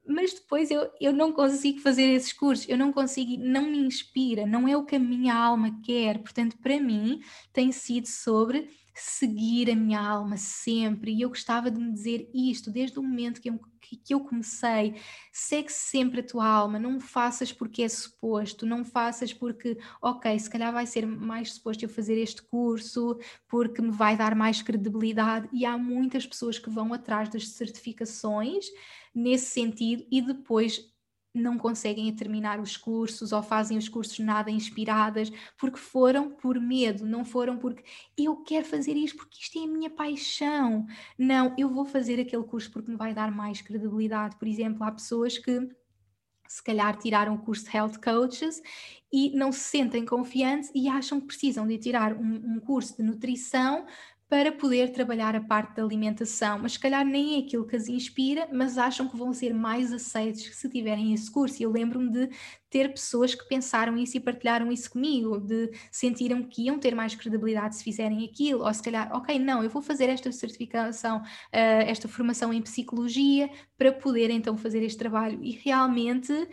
Speaker 1: mas depois eu, eu não consigo fazer esses cursos, eu não consigo, não me inspira, não é o que a minha alma quer. Portanto, para mim tem sido sobre seguir a minha alma sempre. E eu gostava de me dizer isto desde o momento que eu, que eu comecei. Segue sempre a tua alma, não faças porque é suposto, não faças porque, ok, se calhar vai ser mais suposto eu fazer este curso, porque me vai dar mais credibilidade. E há muitas pessoas que vão atrás das certificações nesse sentido e depois não conseguem terminar os cursos ou fazem os cursos nada inspiradas porque foram por medo, não foram porque eu quero fazer isto porque isto é a minha paixão. Não, eu vou fazer aquele curso porque me vai dar mais credibilidade. Por exemplo, há pessoas que se calhar tiraram o curso de Health Coaches e não se sentem confiantes e acham que precisam de tirar um, um curso de nutrição para poder trabalhar a parte da alimentação, mas se calhar nem é aquilo que as inspira, mas acham que vão ser mais aceitos se tiverem esse curso. E eu lembro-me de ter pessoas que pensaram isso e partilharam isso comigo, de sentiram que iam ter mais credibilidade se fizerem aquilo, ou se calhar, ok, não, eu vou fazer esta certificação, uh, esta formação em psicologia para poder então fazer este trabalho. E realmente uh,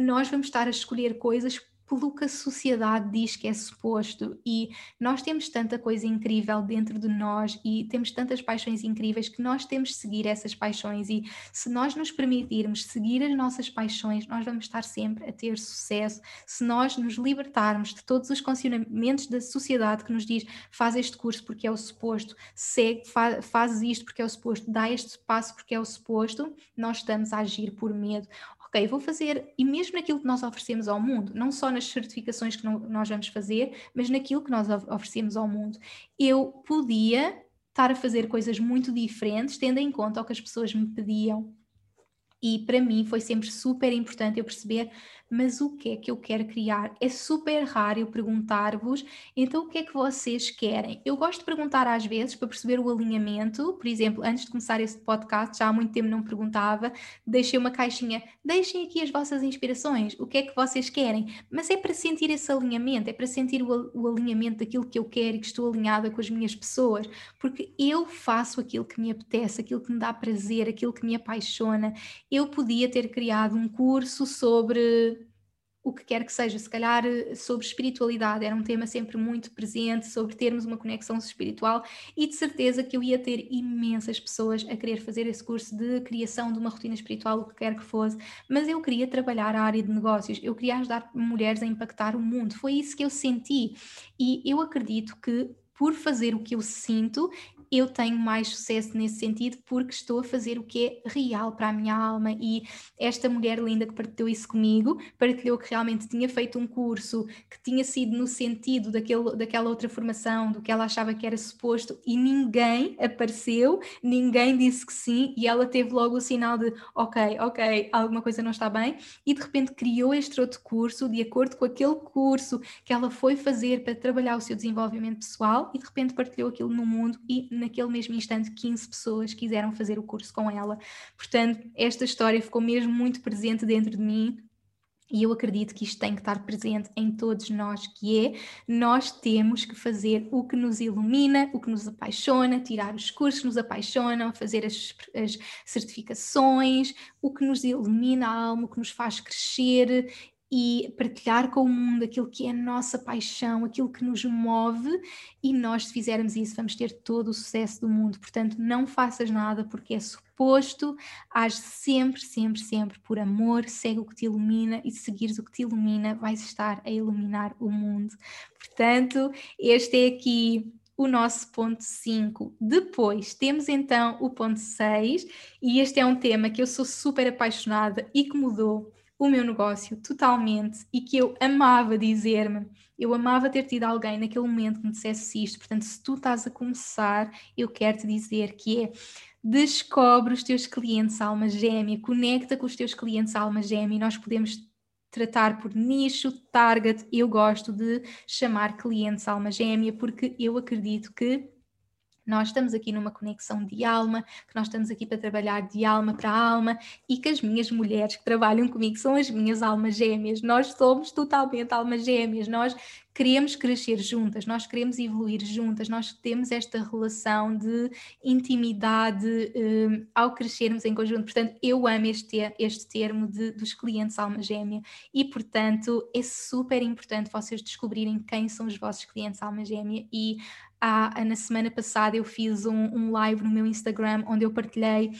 Speaker 1: nós vamos estar a escolher coisas pelo que a sociedade diz que é suposto. E nós temos tanta coisa incrível dentro de nós e temos tantas paixões incríveis que nós temos de seguir essas paixões. E se nós nos permitirmos seguir as nossas paixões, nós vamos estar sempre a ter sucesso. Se nós nos libertarmos de todos os condicionamentos da sociedade que nos diz faz este curso porque é o suposto, segue, faz, faz isto porque é o suposto, dá este passo porque é o suposto, nós estamos a agir por medo ok, vou fazer, e mesmo naquilo que nós oferecemos ao mundo, não só nas certificações que não, nós vamos fazer, mas naquilo que nós oferecemos ao mundo, eu podia estar a fazer coisas muito diferentes, tendo em conta o que as pessoas me pediam. E para mim foi sempre super importante eu perceber mas o que é que eu quero criar? É super raro eu perguntar-vos, então o que é que vocês querem? Eu gosto de perguntar às vezes para perceber o alinhamento, por exemplo, antes de começar este podcast, já há muito tempo não perguntava, deixei uma caixinha, deixem aqui as vossas inspirações, o que é que vocês querem? Mas é para sentir esse alinhamento, é para sentir o, o alinhamento daquilo que eu quero e que estou alinhada com as minhas pessoas, porque eu faço aquilo que me apetece, aquilo que me dá prazer, aquilo que me apaixona. Eu podia ter criado um curso sobre o que quer que seja, se calhar eh, sobre espiritualidade, era um tema sempre muito presente, sobre termos uma conexão espiritual, e de certeza que eu ia ter imensas pessoas a querer fazer esse curso de criação de uma rotina espiritual, o que quer que fosse, mas eu queria trabalhar a área de negócios, eu queria ajudar mulheres a impactar o mundo, foi isso que eu senti, e eu acredito que por fazer o que eu sinto, eu tenho mais sucesso nesse sentido porque estou a fazer o que é real para a minha alma e esta mulher linda que partilhou isso comigo, partilhou que realmente tinha feito um curso que tinha sido no sentido daquele, daquela outra formação, do que ela achava que era suposto e ninguém apareceu, ninguém disse que sim e ela teve logo o sinal de ok, ok, alguma coisa não está bem e de repente criou este outro curso de acordo com aquele curso que ela foi fazer para trabalhar o seu desenvolvimento pessoal e de repente partilhou aquilo no mundo e naquele mesmo instante 15 pessoas quiseram fazer o curso com ela. Portanto, esta história ficou mesmo muito presente dentro de mim e eu acredito que isto tem que estar presente em todos nós, que é nós temos que fazer o que nos ilumina, o que nos apaixona, tirar os cursos que nos apaixonam, fazer as, as certificações, o que nos ilumina a alma, o que nos faz crescer e partilhar com o mundo aquilo que é a nossa paixão, aquilo que nos move, e nós, se fizermos isso, vamos ter todo o sucesso do mundo. Portanto, não faças nada porque é suposto, age sempre, sempre, sempre por amor, segue o que te ilumina, e se seguires o que te ilumina, vais estar a iluminar o mundo. Portanto, este é aqui o nosso ponto 5. Depois temos então o ponto 6, e este é um tema que eu sou super apaixonada e que mudou o meu negócio totalmente e que eu amava dizer-me, eu amava ter tido alguém naquele momento que me dissesse isto. Portanto, se tu estás a começar, eu quero te dizer que é descobre os teus clientes alma gêmea, conecta com os teus clientes alma gêmea e nós podemos tratar por nicho, target. Eu gosto de chamar clientes alma gêmea porque eu acredito que nós estamos aqui numa conexão de alma, que nós estamos aqui para trabalhar de alma para alma e que as minhas mulheres que trabalham comigo são as minhas almas gêmeas. Nós somos totalmente almas gêmeas. Nós queremos crescer juntas, nós queremos evoluir juntas, nós temos esta relação de intimidade um, ao crescermos em conjunto. Portanto, eu amo este, este termo de, dos clientes alma gêmea e, portanto, é super importante vocês descobrirem quem são os vossos clientes alma gêmea e ah, na semana passada eu fiz um, um live no meu Instagram onde eu partilhei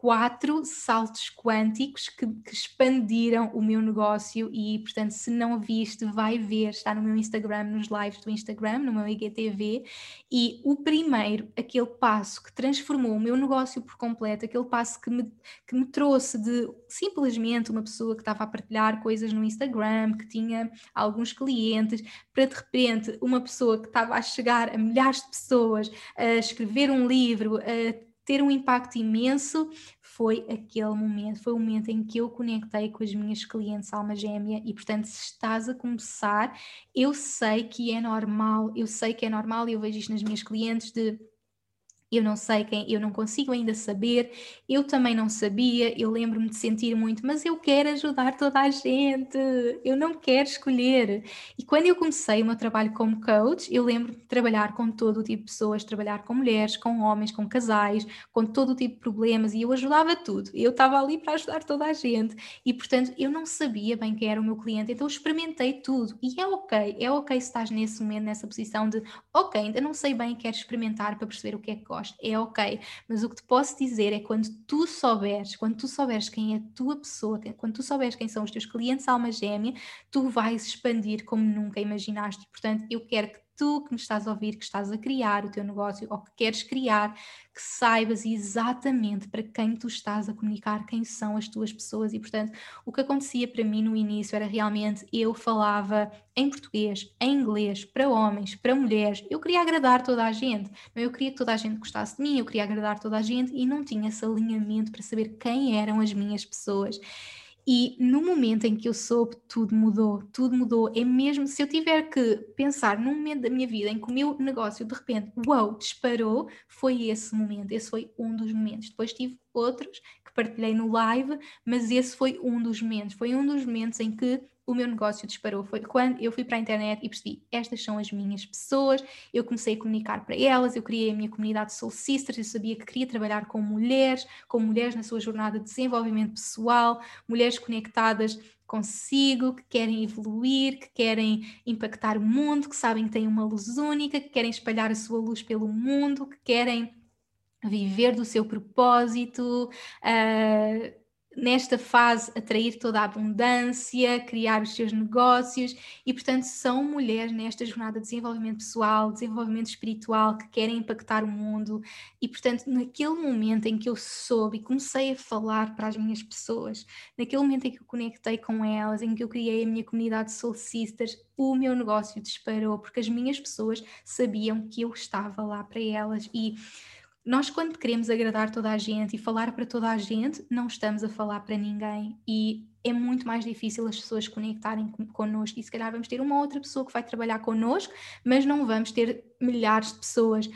Speaker 1: quatro saltos quânticos que, que, expandiram o meu negócio e, portanto, se não viste, vai ver, está no meu Instagram, nos lives do Instagram, no meu IGTV, e o primeiro, aquele passo que transformou o meu negócio por completo, aquele passo que me, que me trouxe de simplesmente uma pessoa que estava a partilhar coisas no Instagram, que tinha alguns clientes, para de repente uma pessoa que estava a chegar a milhares de pessoas, a escrever um livro, a ter um impacto imenso foi aquele momento, foi o momento em que eu conectei com as minhas clientes alma gêmea e portanto se estás a começar, eu sei que é normal, eu sei que é normal e eu vejo isto nas minhas clientes de eu não sei quem, eu não consigo ainda saber, eu também não sabia, eu lembro-me de sentir muito, mas eu quero ajudar toda a gente, eu não quero escolher. E quando eu comecei o meu trabalho como coach, eu lembro de trabalhar com todo o tipo de pessoas, trabalhar com mulheres, com homens, com casais, com todo o tipo de problemas, e eu ajudava tudo, eu estava ali para ajudar toda a gente, e portanto eu não sabia bem quem era o meu cliente, então experimentei tudo, e é ok, é ok se estás nesse momento, nessa posição de, ok, ainda não sei bem, quero experimentar para perceber o que é que gosto é ok. Mas o que te posso dizer é quando tu souberes, quando tu souberes quem é a tua pessoa, quando tu souberes quem são os teus clientes alma gêmea, tu vais expandir como nunca imaginaste. Portanto, eu quero que tu que me estás a ouvir, que estás a criar o teu negócio ou que queres criar, que saibas exatamente para quem tu estás a comunicar, quem são as tuas pessoas. E, portanto, o que acontecia para mim no início era realmente eu falava em português, em inglês, para homens, para mulheres. Eu queria agradar toda a gente, eu queria que toda a gente gostasse de mim, eu queria agradar toda a gente e não tinha esse alinhamento para saber quem eram as minhas pessoas. E no momento em que eu soube, tudo mudou, tudo mudou. É mesmo se eu tiver que pensar num momento da minha vida em que o meu negócio de repente, uau, disparou, foi esse momento, esse foi um dos momentos. Depois tive outros que partilhei no live, mas esse foi um dos momentos. Foi um dos momentos em que o meu negócio disparou. Foi quando eu fui para a internet e percebi, estas são as minhas pessoas, eu comecei a comunicar para elas, eu criei a minha comunidade Soul Sisters, eu sabia que queria trabalhar com mulheres, com mulheres na sua jornada de desenvolvimento pessoal, mulheres conectadas consigo, que querem evoluir, que querem impactar o mundo, que sabem que têm uma luz única, que querem espalhar a sua luz pelo mundo, que querem viver do seu propósito, uh, nesta fase atrair toda a abundância, criar os seus negócios e, portanto, são mulheres nesta jornada de desenvolvimento pessoal, desenvolvimento espiritual, que querem impactar o mundo. E, portanto, naquele momento em que eu soube e comecei a falar para as minhas pessoas, naquele momento em que eu conectei com elas, em que eu criei a minha comunidade Soul Sisters, o meu negócio disparou, porque as minhas pessoas sabiam que eu estava lá para elas e nós, quando queremos agradar toda a gente e falar para toda a gente, não estamos a falar para ninguém e é muito mais difícil as pessoas conectarem connosco e se calhar vamos ter uma outra pessoa que vai trabalhar connosco, mas não vamos ter milhares de pessoas.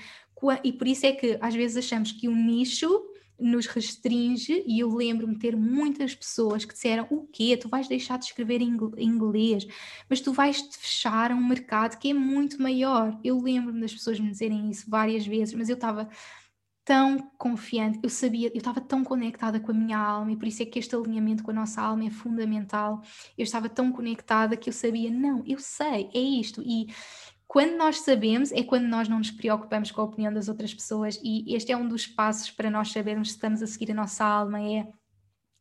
Speaker 1: E por isso é que às vezes achamos que o nicho nos restringe e eu lembro-me ter muitas pessoas que disseram o quê? Tu vais deixar de escrever em inglês, mas tu vais te fechar a um mercado que é muito maior. Eu lembro-me das pessoas me dizerem isso várias vezes, mas eu estava tão confiante, eu sabia, eu estava tão conectada com a minha alma e por isso é que este alinhamento com a nossa alma é fundamental. Eu estava tão conectada que eu sabia, não, eu sei, é isto. E quando nós sabemos, é quando nós não nos preocupamos com a opinião das outras pessoas, e este é um dos passos para nós sabermos se estamos a seguir a nossa alma, é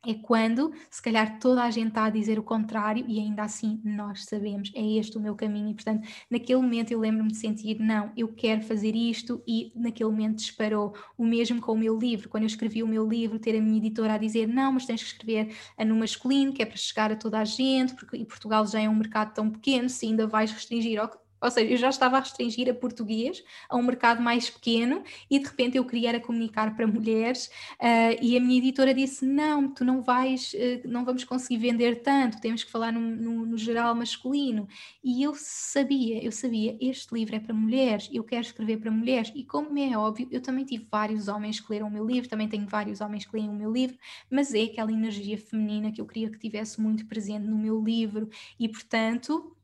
Speaker 1: é quando, se calhar, toda a gente está a dizer o contrário e ainda assim nós sabemos, é este o meu caminho. E, portanto, naquele momento eu lembro-me de sentir, não, eu quero fazer isto, e naquele momento disparou. O mesmo com o meu livro, quando eu escrevi o meu livro, ter a minha editora a dizer, não, mas tens que escrever no masculino, que é para chegar a toda a gente, porque Portugal já é um mercado tão pequeno, se ainda vais restringir, ou seja, eu já estava a restringir a português a um mercado mais pequeno e de repente eu queria era comunicar para mulheres uh, e a minha editora disse: Não, tu não vais, uh, não vamos conseguir vender tanto, temos que falar no, no, no, geral masculino. E eu sabia, eu sabia, este livro é para mulheres, eu quero escrever para mulheres. E como é óbvio, eu também tive vários homens que leram o meu livro, também tenho vários homens que leem o meu livro, mas é aquela energia feminina que eu queria que tivesse muito presente no meu livro e, portanto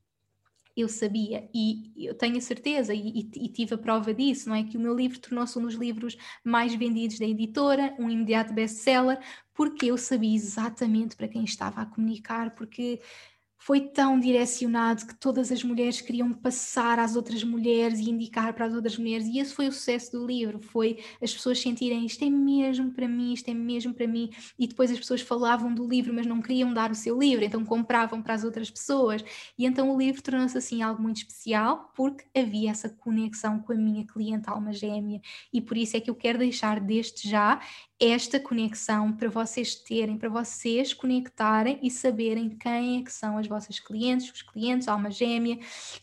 Speaker 1: eu sabia e eu tenho a certeza e, e, e, tive a prova disso, não é? Que o meu livro tornou-se um dos livros mais vendidos da editora, um imediato best-seller, porque eu sabia exatamente para quem estava a comunicar, porque foi tão direcionado que todas as mulheres queriam passar às outras mulheres e indicar para as outras mulheres, e esse foi o sucesso do livro, foi as pessoas sentirem isto é mesmo para mim, isto é mesmo para mim, e depois as pessoas falavam do livro, mas não queriam dar o seu livro, então compravam para as outras pessoas, e então o livro tornou-se assim algo muito especial, porque havia essa conexão com a minha cliente alma gêmea, e por isso é que eu quero deixar desde já esta conexão para vocês terem, para vocês conectarem e saberem quem é que são as vossas clientes, os clientes, alma gêmea,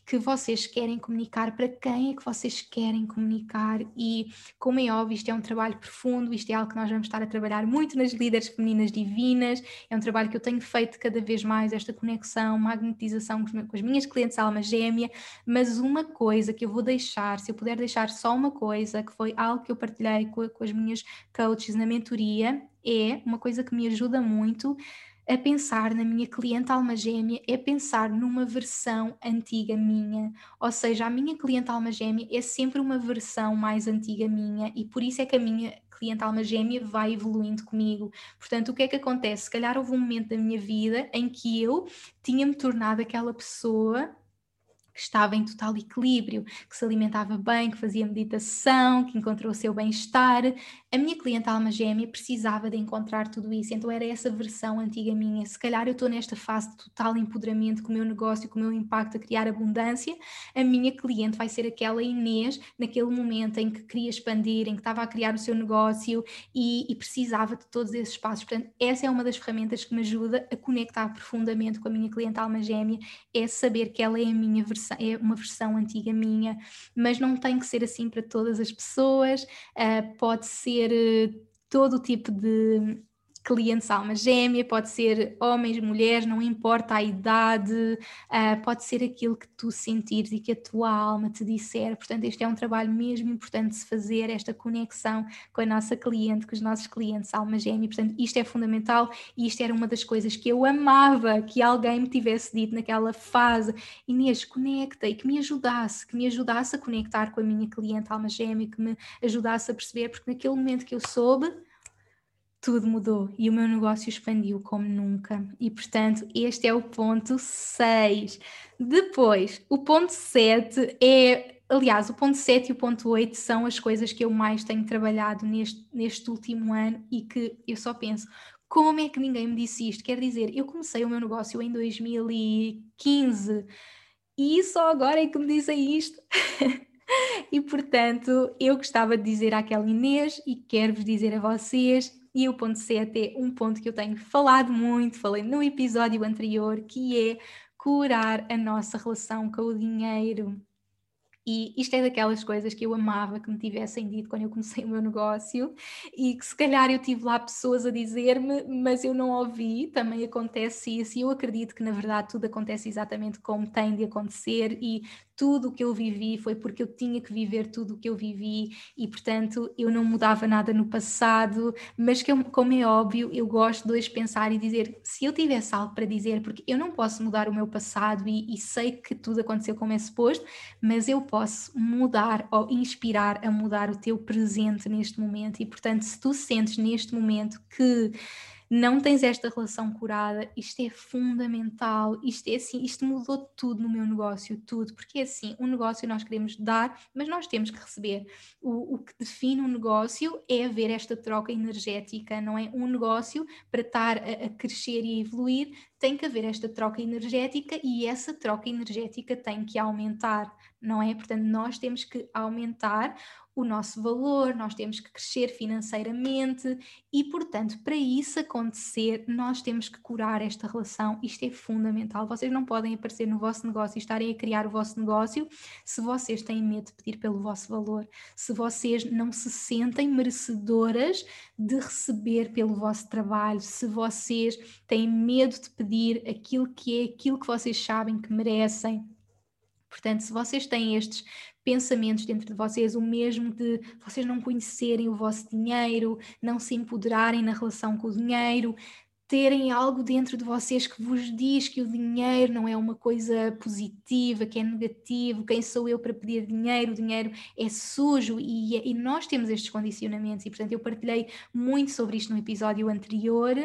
Speaker 1: que vocês querem comunicar, para quem é que vocês querem comunicar? E, como é óbvio, isto é um trabalho profundo, isto é algo que nós vamos estar a trabalhar muito nas líderes femininas divinas, é um trabalho que eu tenho feito cada vez mais, esta conexão, magnetização com as minhas clientes alma gêmea, mas uma coisa que eu vou deixar, se eu puder deixar só uma coisa, que foi algo que eu partilhei com, com as minhas coaches na mentoria é uma coisa que me ajuda muito a pensar na minha cliente alma gêmea, é pensar numa versão antiga minha. Ou seja, a minha cliente alma gêmea é sempre uma versão mais antiga minha e por isso é que a minha cliente alma gêmea vai evoluindo comigo. Portanto, o que é que acontece? Se calhar houve um momento da minha vida em que eu tinha-me tornado aquela pessoa que estava em total equilíbrio, que se alimentava bem, que fazia meditação, que encontrou o seu bem-estar. A minha cliente alma gêmea precisava de encontrar tudo isso, então era essa versão antiga minha. Se calhar eu estou nesta fase de total empoderamento com o meu negócio, com o meu impacto a criar abundância, a minha cliente vai ser aquela Inês naquele momento em que queria expandir, em que estava a criar o seu negócio e, e precisava de todos esses passos. Portanto, essa é uma das ferramentas que me ajuda a conectar profundamente com a minha cliente alma gêmea, é saber que ela é a minha versão versão, é uma versão antiga minha, mas não tem que ser assim para todas as pessoas, uh, pode ser uh, todo tipo de clientes alma gêmea, pode ser homens, mulheres, não importa a idade, uh, pode ser aquilo que tu sentires e que a tua alma te disser. Portanto, este é um trabalho mesmo importante de se fazer, esta conexão com a nossa cliente, com os nossos clientes alma gêmea. Portanto, isto é fundamental e isto era uma das coisas que eu amava que alguém me tivesse dito naquela fase. Inês, conecta e que me ajudasse, que me ajudasse a conectar com a minha cliente alma gêmea, que me ajudasse a perceber, porque naquele momento que eu soube, tudo mudou e o meu negócio expandiu como nunca. E portanto, este é o ponto 6. Depois, o ponto 7 é aliás, o ponto 7 e o ponto 8 são as coisas que eu mais tenho trabalhado neste, neste último ano e que eu só penso, como é que ninguém me disse isto? Quer dizer, eu comecei o meu negócio em 2015 e só agora é que me dizem isto. e portanto, eu gostava de dizer àquela Inês e quero-vos dizer a vocês. E o ponto 7 é um ponto que eu tenho falado muito, falei no episódio anterior, que é curar a nossa relação com o dinheiro. E isto é daquelas coisas que eu amava que me tivessem dito quando eu comecei o meu negócio e que se calhar eu tive lá pessoas a dizer-me, mas eu não ouvi, também acontece isso e eu acredito que na verdade tudo acontece exatamente como tem de acontecer e tudo o que eu vivi foi porque eu tinha que viver tudo o que eu vivi e, portanto, eu não mudava nada no passado, mas que, eu, como é óbvio, eu gosto de hoje pensar e dizer, se eu tivesse algo para dizer, porque eu não posso mudar o meu passado e, e sei que tudo aconteceu como é suposto, mas eu posso mudar ou inspirar a mudar o teu presente neste momento. E, portanto, se tu sentes neste momento que não tens esta relação curada, isto é fundamental, isto é assim, isto mudou tudo no meu negócio, tudo, porque é assim, um negócio nós queremos dar, mas nós temos que receber. O, o que define um negócio é haver esta troca energética, não é? Um negócio para estar a, a crescer e a evoluir, tem que haver esta troca energética e essa troca energética tem que aumentar, não é? Portanto, nós temos que aumentar o nosso valor, nós temos que crescer financeiramente e, portanto, para isso acontecer, nós temos que curar esta relação. Isto é fundamental. Vocês não podem aparecer no vosso negócio e estarem a criar o vosso negócio se vocês têm medo de pedir pelo vosso valor, se vocês não se sentem merecedoras de receber pelo vosso trabalho, se vocês têm medo de pedir aquilo que é aquilo que vocês sabem que merecem. Portanto, se vocês têm estes pensamentos dentro de vocês, o mesmo de vocês não conhecerem o vosso dinheiro, não se empoderarem na relação com o dinheiro, terem algo dentro de vocês que vos diz que o dinheiro não é uma coisa positiva, que é negativo, quem sou eu para pedir dinheiro, o dinheiro é sujo e, e nós temos estes condicionamentos. E portanto eu partilhei muito sobre isto no episódio anterior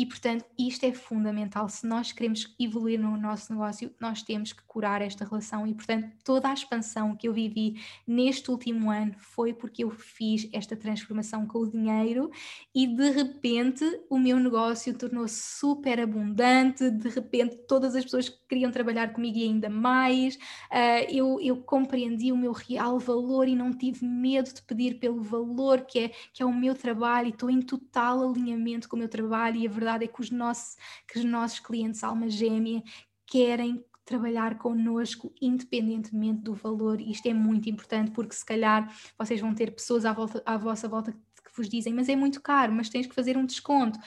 Speaker 1: e, portanto, isto é fundamental. Se nós queremos evoluir no nosso negócio, nós temos que curar esta relação. E, portanto, toda a expansão que eu vivi neste último ano foi porque eu fiz esta transformação com o dinheiro e, de repente, o meu negócio tornou-se super abundante. De repente, todas as pessoas queriam trabalhar comigo e ainda mais. Uh, eu, eu compreendi o meu real valor e não tive medo de pedir pelo valor que é, que é o meu trabalho e estou em total alinhamento com o meu trabalho e a verdade verdade é que os nossos, que os nossos clientes alma gêmea querem trabalhar connosco independentemente do valor. Isto é muito importante porque se calhar vocês vão ter pessoas à, volta, à vossa volta que vos dizem, mas é muito caro, mas tens que fazer um desconto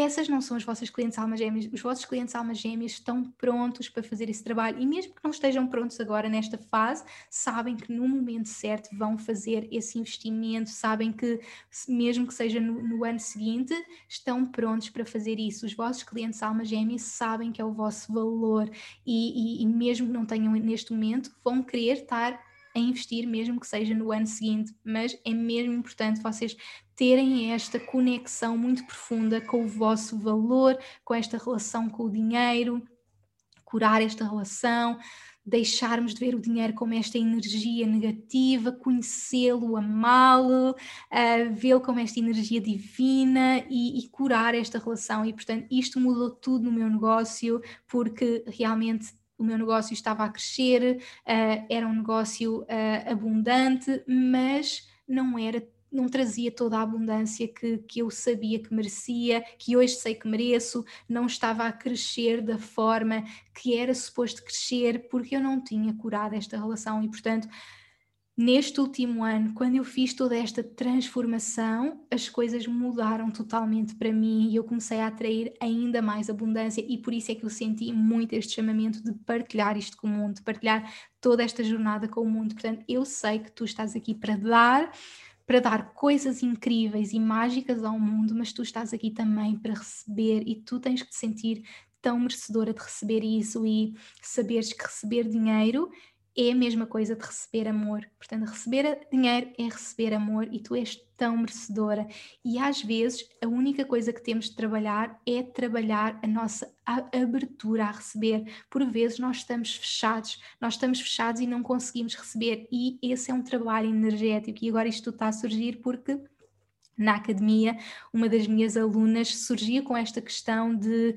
Speaker 1: essas não são as vossas clientes almas gêmeas. Os vossos clientes almas gêmeas estão prontos para fazer esse trabalho e mesmo que não estejam prontos agora nesta fase, sabem que no momento certo vão fazer esse investimento, sabem que mesmo que seja no, no ano seguinte, estão prontos para fazer isso. Os vossos clientes almas gêmeas sabem que é o vosso valor e, e, e mesmo que não tenham neste momento, vão querer estar a investir, mesmo que seja no ano seguinte, mas é mesmo importante vocês terem esta conexão muito profunda com o vosso valor, com esta relação com o dinheiro, curar esta relação, deixarmos de ver o dinheiro como esta energia negativa, conhecê-lo, amá-lo, uh, vê-lo como esta energia divina e, e, curar esta relação. E portanto, isto mudou tudo no meu negócio, porque realmente o meu negócio estava a crescer, uh, era um negócio uh, abundante, mas não era não trazia toda a abundância que, que eu sabia que merecia, que hoje sei que mereço, não estava a crescer da forma que era suposto crescer, porque eu não tinha curado esta relação e, portanto, neste último ano, quando eu fiz toda esta transformação, as coisas mudaram totalmente para mim e eu comecei a atrair ainda mais abundância e por isso é que eu senti muito este chamamento de partilhar isto com o mundo, de partilhar toda esta jornada com o mundo. Portanto, eu sei que tu estás aqui para dar, para dar coisas incríveis e mágicas ao mundo, mas tu estás aqui também para receber e tu tens que te sentir tão merecedora de receber isso e saberes que receber dinheiro é a mesma coisa de receber amor. Portanto, receber dinheiro é receber amor e tu és tão merecedora. E às vezes a única coisa que temos de trabalhar é trabalhar a nossa abertura a receber. Por vezes nós estamos fechados, nós estamos fechados e não conseguimos receber. E esse é um trabalho energético. E agora isto está a surgir porque na academia, uma das minhas alunas surgia com esta questão de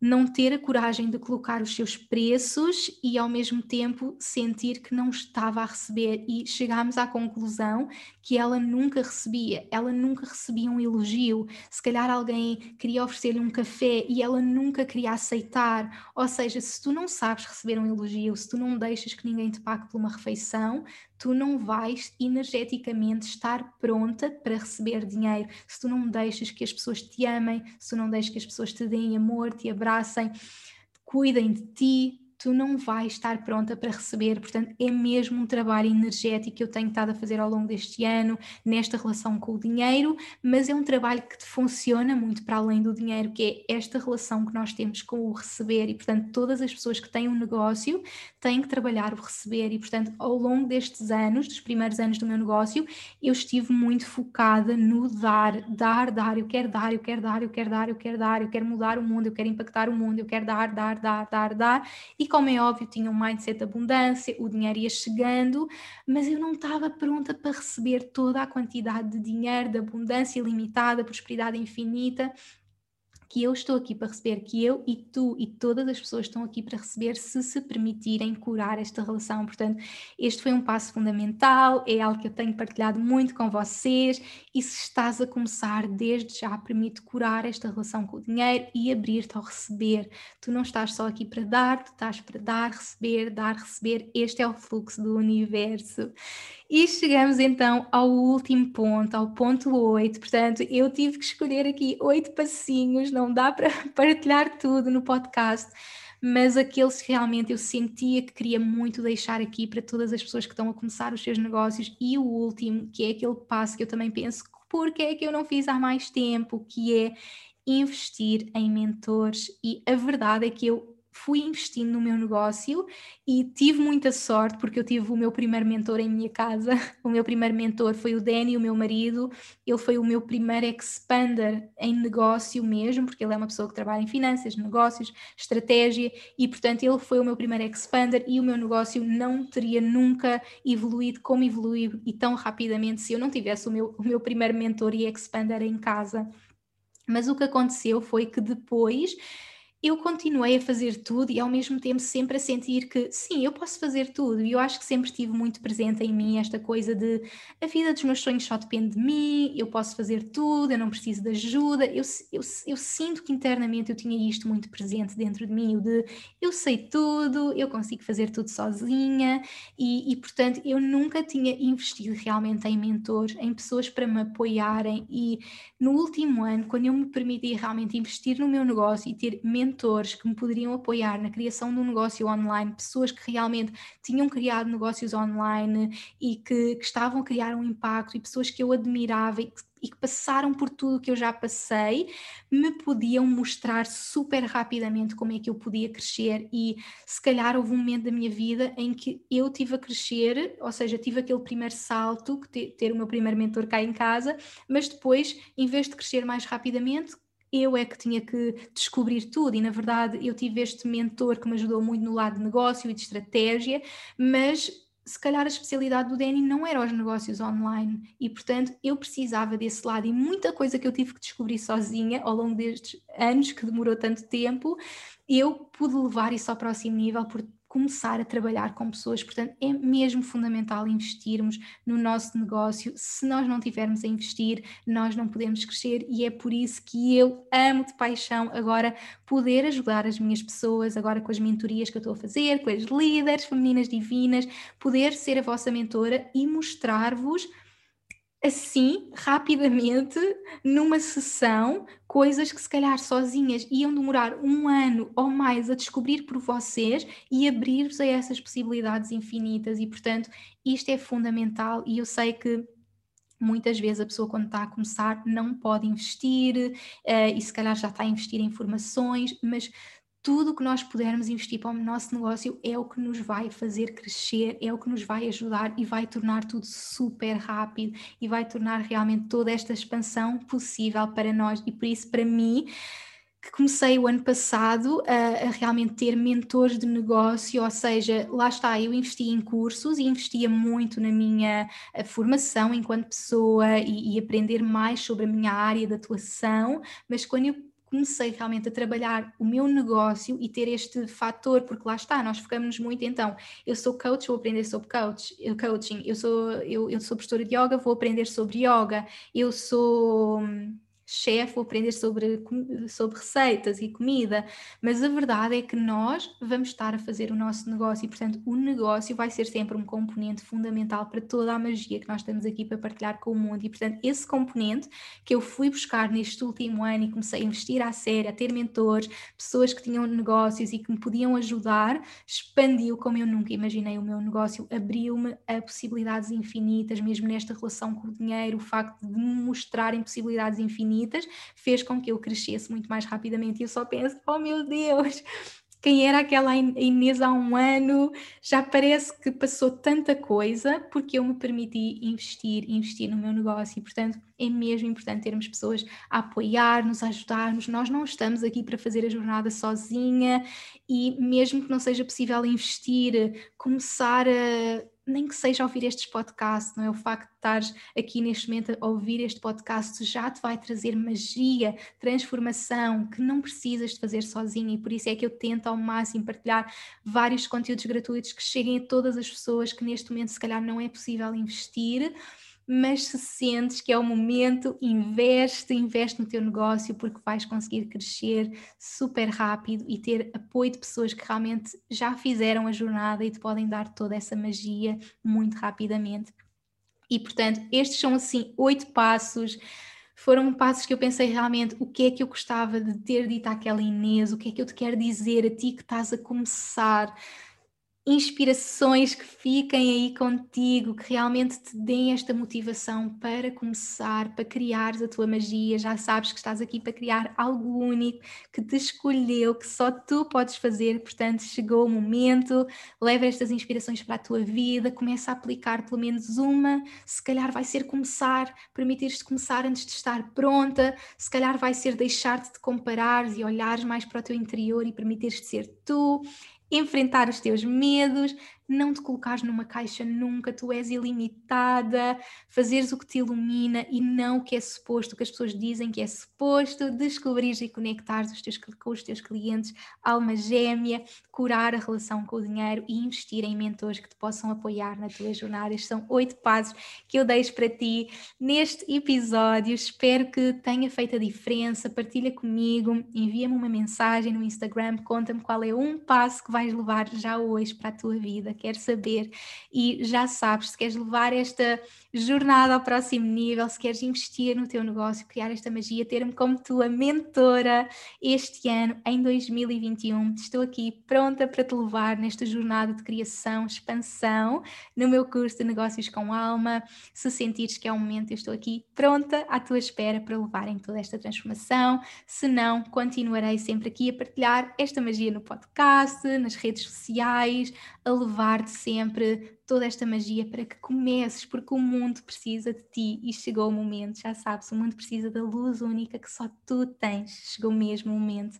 Speaker 1: não ter a coragem de colocar os seus preços e ao mesmo tempo sentir que não estava a receber. E chegámos à conclusão que ela nunca recebia, ela nunca recebia um elogio, se calhar alguém queria oferecer-lhe um café e ela nunca queria aceitar, ou seja, se tu não sabes receber um elogio, se tu não deixas que ninguém te pague por uma refeição, tu não vais energeticamente estar pronta para receber dinheiro. Se tu não deixas que as pessoas te amem, se tu não deixas que as pessoas te deem amor, te abracem, cuidem de ti, tu não vais estar pronta para receber. Portanto, é mesmo um trabalho energético que eu tenho estado a fazer ao longo deste ano, nesta relação com o dinheiro, mas é um trabalho que funciona muito para além do dinheiro, que é esta relação que nós temos com o receber. E, portanto, todas as pessoas que têm um negócio têm que trabalhar o receber. E, portanto, ao longo destes anos, dos primeiros anos do meu negócio, eu estive muito focada no dar, dar, dar. Eu quero dar, eu quero dar, eu quero dar, eu quero dar, eu quero mudar o mundo, eu quero impactar o mundo, eu quero dar, dar, dar, dar, dar. E como é óbvio, tinha um mindset de abundância, o dinheiro ia chegando, mas eu não estava pronta para receber toda a quantidade de dinheiro, de abundância ilimitada, prosperidade infinita que eu estou aqui para receber, que eu e tu e todas as pessoas estão aqui para receber se se permitirem curar esta relação. Portanto, este foi um passo fundamental, é algo que eu tenho partilhado muito com vocês e se estás a começar desde já, permite curar esta relação com o dinheiro e abrir-te ao receber. Tu não estás só aqui para dar, tu estás para dar, receber, dar, receber. Este é o fluxo do universo. E chegamos então ao último ponto, ao ponto 8. Portanto, eu tive que escolher aqui oito passinhos, não dá para partilhar tudo no podcast, mas aqueles que realmente eu sentia que queria muito deixar aqui para todas as pessoas que estão a começar os seus negócios. E o último, que é aquele passo que eu também penso, porque é que eu não fiz há mais tempo, que é investir em mentores. E a verdade é que eu fui investindo no meu negócio e tive muita sorte porque eu tive o meu primeiro mentor em minha casa. O meu primeiro mentor foi o Danny, o meu marido. Ele foi o meu primeiro expander em negócio mesmo, porque ele é uma pessoa que trabalha em finanças, negócios, estratégia e, portanto, ele foi o meu primeiro expander e o meu negócio não teria nunca evoluído como evoluiu e tão rapidamente se eu não tivesse o meu, o meu primeiro mentor e expander em casa. Mas o que aconteceu foi que depois eu continuei a fazer tudo e ao mesmo tempo sempre a sentir que sim, eu posso fazer tudo. E eu acho que sempre tive muito presente em mim esta coisa de a vida dos meus sonhos só depende de mim, eu posso fazer tudo, eu não preciso de ajuda. Eu, eu, eu sinto que internamente eu tinha isto muito presente dentro de mim, o de eu sei tudo, eu consigo fazer tudo sozinha e, e portanto eu nunca tinha investido realmente em mentores, em pessoas para me apoiarem. E no último ano, quando eu me permiti realmente investir no meu negócio e ter mentores, mentores que me poderiam apoiar na criação de um negócio online, pessoas que realmente tinham criado negócios online e que, que estavam a criar um impacto e pessoas que eu admirava e que e que passaram por tudo que eu já passei, me podiam mostrar super rapidamente como é que eu podia crescer. E se calhar houve um momento da minha vida em que eu tive a crescer, ou seja, tive aquele primeiro salto, ter, ter o meu primeiro mentor cá em casa, mas depois, em vez de crescer mais rapidamente, eu é que tinha que descobrir tudo, e na verdade eu tive este mentor que me ajudou muito no lado de negócio e de estratégia, mas se calhar a especialidade do Danny não era os negócios online. E portanto eu precisava desse lado. E muita coisa que eu tive que descobrir sozinha ao longo destes anos que demorou tanto tempo eu pude levar isso ao próximo nível por começar a trabalhar com pessoas. Portanto, é mesmo fundamental investirmos no nosso negócio. Se nós não tivermos a investir, nós não podemos crescer e é por isso que eu amo de paixão agora poder ajudar as minhas pessoas, agora com as mentorias que eu estou a fazer, com as líderes femininas divinas, poder ser a vossa mentora e mostrar-vos assim, rapidamente, numa sessão, coisas que se calhar sozinhas iam demorar um ano ou mais a descobrir por vocês e abrir-vos a essas possibilidades infinitas. E, portanto, isto é fundamental. E eu sei que Muitas vezes a pessoa, quando está a começar, não pode investir uh, e se calhar já está a investir em formações, mas tudo o que nós pudermos investir para o nosso negócio é o que nos vai fazer crescer, é o que nos vai ajudar e vai tornar tudo super rápido e vai tornar realmente toda esta expansão possível para nós. E por isso, para mim, que comecei o ano passado a, a, realmente ter mentores de negócio, ou seja, lá está, eu investi em cursos e investia muito na minha formação enquanto pessoa e, e aprender mais sobre a minha área de atuação, mas quando eu comecei realmente a trabalhar o meu negócio e ter este fator, porque lá está, nós focamos muito então, eu sou coach, vou aprender sobre coach, coaching, eu sou, eu, eu sou professora de yoga, vou aprender sobre yoga, eu sou chefe vou aprender sobre, sobre receitas e comida, mas a verdade é que nós vamos estar a fazer o nosso negócio e, portanto, o negócio vai ser sempre um componente fundamental para toda a magia que nós estamos aqui para partilhar com o mundo. E, portanto, esse componente que eu fui buscar neste último ano e comecei a investir à séria, a ter mentores, pessoas que tinham negócios e que me podiam ajudar, expandiu como eu nunca imaginei o meu negócio, abriu-me a possibilidades infinitas, mesmo nesta relação com o dinheiro, o facto de me mostrarem possibilidades infinitas infinitas, fez com que eu crescesse muito mais rapidamente. E eu só penso, oh meu Deus, quem era aquela Inês há um ano, já parece que passou tanta coisa porque eu me permiti investir, investir no meu negócio e, portanto, é mesmo importante termos pessoas a apoiar-nos, a ajudar-nos. Nós não estamos aqui para fazer a jornada sozinha e, mesmo que não seja possível investir, começar a nem que seja ouvir estes podcasts, não é? O facto de estares aqui neste momento a ouvir este podcast já te vai trazer magia, transformação que não precisas de fazer sozinho e por isso é que eu tento ao máximo partilhar vários conteúdos gratuitos que cheguem a todas as pessoas que neste momento se calhar não é possível investir mas se sentes que é o momento, investe, investe no teu negócio porque vais conseguir crescer super rápido e ter apoio de pessoas que realmente já fizeram a jornada e te podem dar toda essa magia muito rapidamente. E portanto, estes são assim oito passos. Foram passos que eu pensei realmente o que é que eu gostava de ter dito àquela Inês, o que é que eu te quero dizer a ti que estás a começar inspirações que fiquem aí contigo, que realmente te deem esta motivação para começar, para criares a tua magia. Já sabes que estás aqui para criar algo único, que te escolheu, que só tu podes fazer. Portanto, chegou o momento, leva estas inspirações para a tua vida, começa a aplicar pelo menos uma. Se calhar vai ser começar, permitir-te começar antes de estar pronta, se calhar vai ser deixar-te de comparares e olhares mais para o teu interior e permitir-te ser tu enfrentar os teus medos, não te colocares numa caixa nunca, tu és ilimitada, fazeres o que te ilumina e não o que é suposto, o que as pessoas dizem que é suposto, descobrires e conectares os teus, com os teus clientes, alma gêmea, curar a relação com o dinheiro e investir em mentores que te possam apoiar na tua jornada. Estes são oito passos que eu deixo para ti neste episódio. Espero que tenha feito a diferença. Partilha comigo, envia-me uma mensagem no Instagram, conta-me qual é um passo que vais levar já hoje para a tua vida quero saber. E já sabes, se queres levar esta jornada ao próximo nível, se queres investir no teu negócio, criar esta magia, ter-me como tua mentora este ano, em 2021, estou aqui pronta para te levar nesta jornada de criação, expansão, no meu curso de Negócios com Alma. Se sentires que é o momento, eu estou aqui pronta à tua espera para levarem toda esta transformação. Se não, continuarei sempre aqui a partilhar esta magia no podcast, nas redes sociais, a levar-te sempre toda esta magia para que comeces, porque o mundo precisa de ti e chegou o momento, já sabes, o mundo precisa da luz única que só tu tens. Chegou mesmo o momento.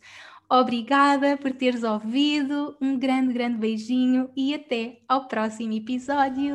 Speaker 1: Obrigada por teres ouvido, um grande, grande beijinho e até ao próximo episódio.